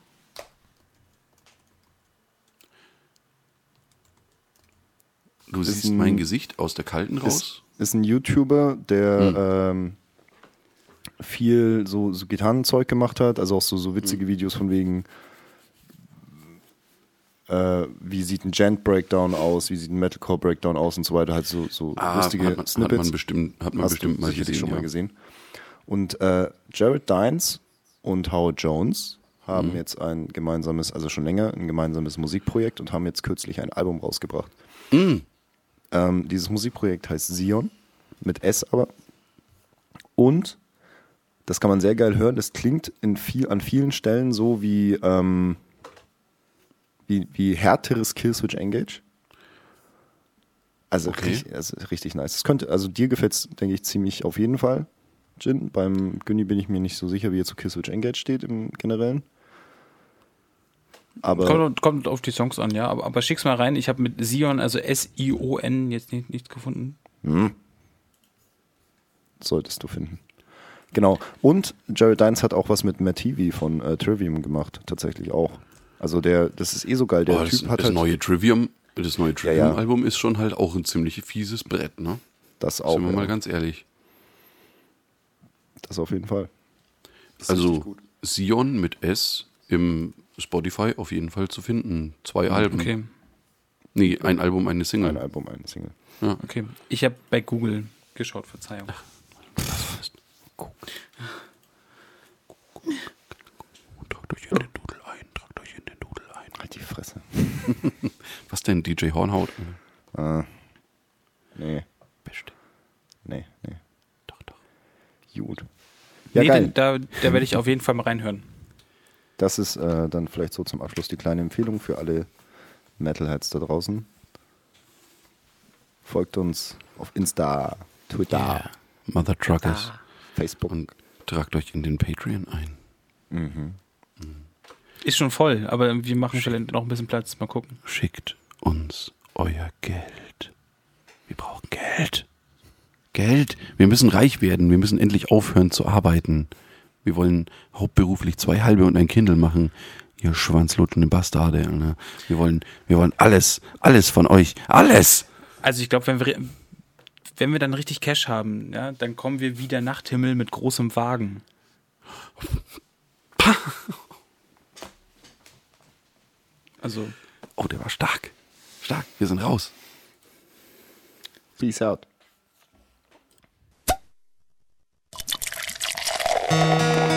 Du Ist siehst ein- mein Gesicht aus der Kalten raus. Ist, ist ein YouTuber, der ähm, viel so, so Gitarrenzeug gemacht hat, also auch so, so witzige Videos von wegen, äh, wie sieht ein Gent-Breakdown aus, wie sieht ein Metalcore-Breakdown aus und so weiter, halt so, so Ah, lustige hat man, hat Snippets. man bestimmt, hat man Hast bestimmt mal gesehen. schon ja. mal gesehen. Und äh, Jared Dines und Howard Jones haben Mhm. jetzt ein gemeinsames, also schon länger, ein gemeinsames Musikprojekt und haben jetzt kürzlich ein Album rausgebracht. Mm. Ähm, dieses Musikprojekt heißt Sion, mit S aber. Und das kann man sehr geil hören. Das klingt in viel, an vielen Stellen so wie, ähm, wie, wie härteres Killswitch Engage. Also, Okay. richtig, also richtig nice. Das könnte, also dir gefällt es, denke ich, ziemlich auf jeden Fall. Jin. Beim Günni bin ich mir nicht so sicher, wie er zu Killswitch Engage steht im Generellen. Aber Kommt, kommt auf die Songs an, ja. Aber, aber schick's mal rein. Ich habe mit Sion, also S-I-O-N, jetzt nicht, nichts gefunden. solltest du finden. Genau. Und Jared Dines hat auch was mit Matt Heavy von äh, Trivium gemacht, tatsächlich auch. Also der, das ist eh so geil. Der Oh, das, Typ hat das halt neue Trivium, das neue ja. Trivium-Album ist schon halt auch ein ziemlich fieses Brett, ne? das auch. Sind wir ja. mal ganz ehrlich. Das auf jeden Fall. Das Also. Sion mit S im Spotify auf jeden Fall zu finden. Zwei Alben. Okay, Nee, ein Album, eine Single. Ein Album, eine Single. okay. Ich habe bei Google geschaut, Verzeihung. Tragt euch in den Dudel ein, tragt euch in den Dudel ein. Halt die Fresse. *laughs* Was denn, DJ Hornhaut? Ah. Nee, Beste. nee, nee. Doch, doch. Gut. Ja, nee, geil. Da, da werde ich auf jeden Fall mal reinhören. Das ist äh, dann vielleicht so zum Abschluss die kleine Empfehlung für alle Metalheads da draußen. Folgt uns auf Insta, Twitter, Mother Truckers. Facebook. Und tragt euch in den Patreon ein. Ist schon voll, aber wir machen vielleicht noch ein bisschen Platz. Mal gucken. Schickt uns euer Geld. Wir brauchen Geld. Geld. Wir müssen reich werden. Wir müssen endlich aufhören zu arbeiten. Wir wollen hauptberuflich zwei halbe und ein Kindle machen. Ihr schwanzlutschende Bastarde. Alter. Wir wollen, wir wollen alles, alles von euch. Alles! Also ich glaube, wenn wir, wenn wir dann richtig Cash haben, ja, dann kommen wir wieder Nachthimmel mit großem Wagen. Also, Oh, der war stark. Stark. Wir sind raus. Peace out. Música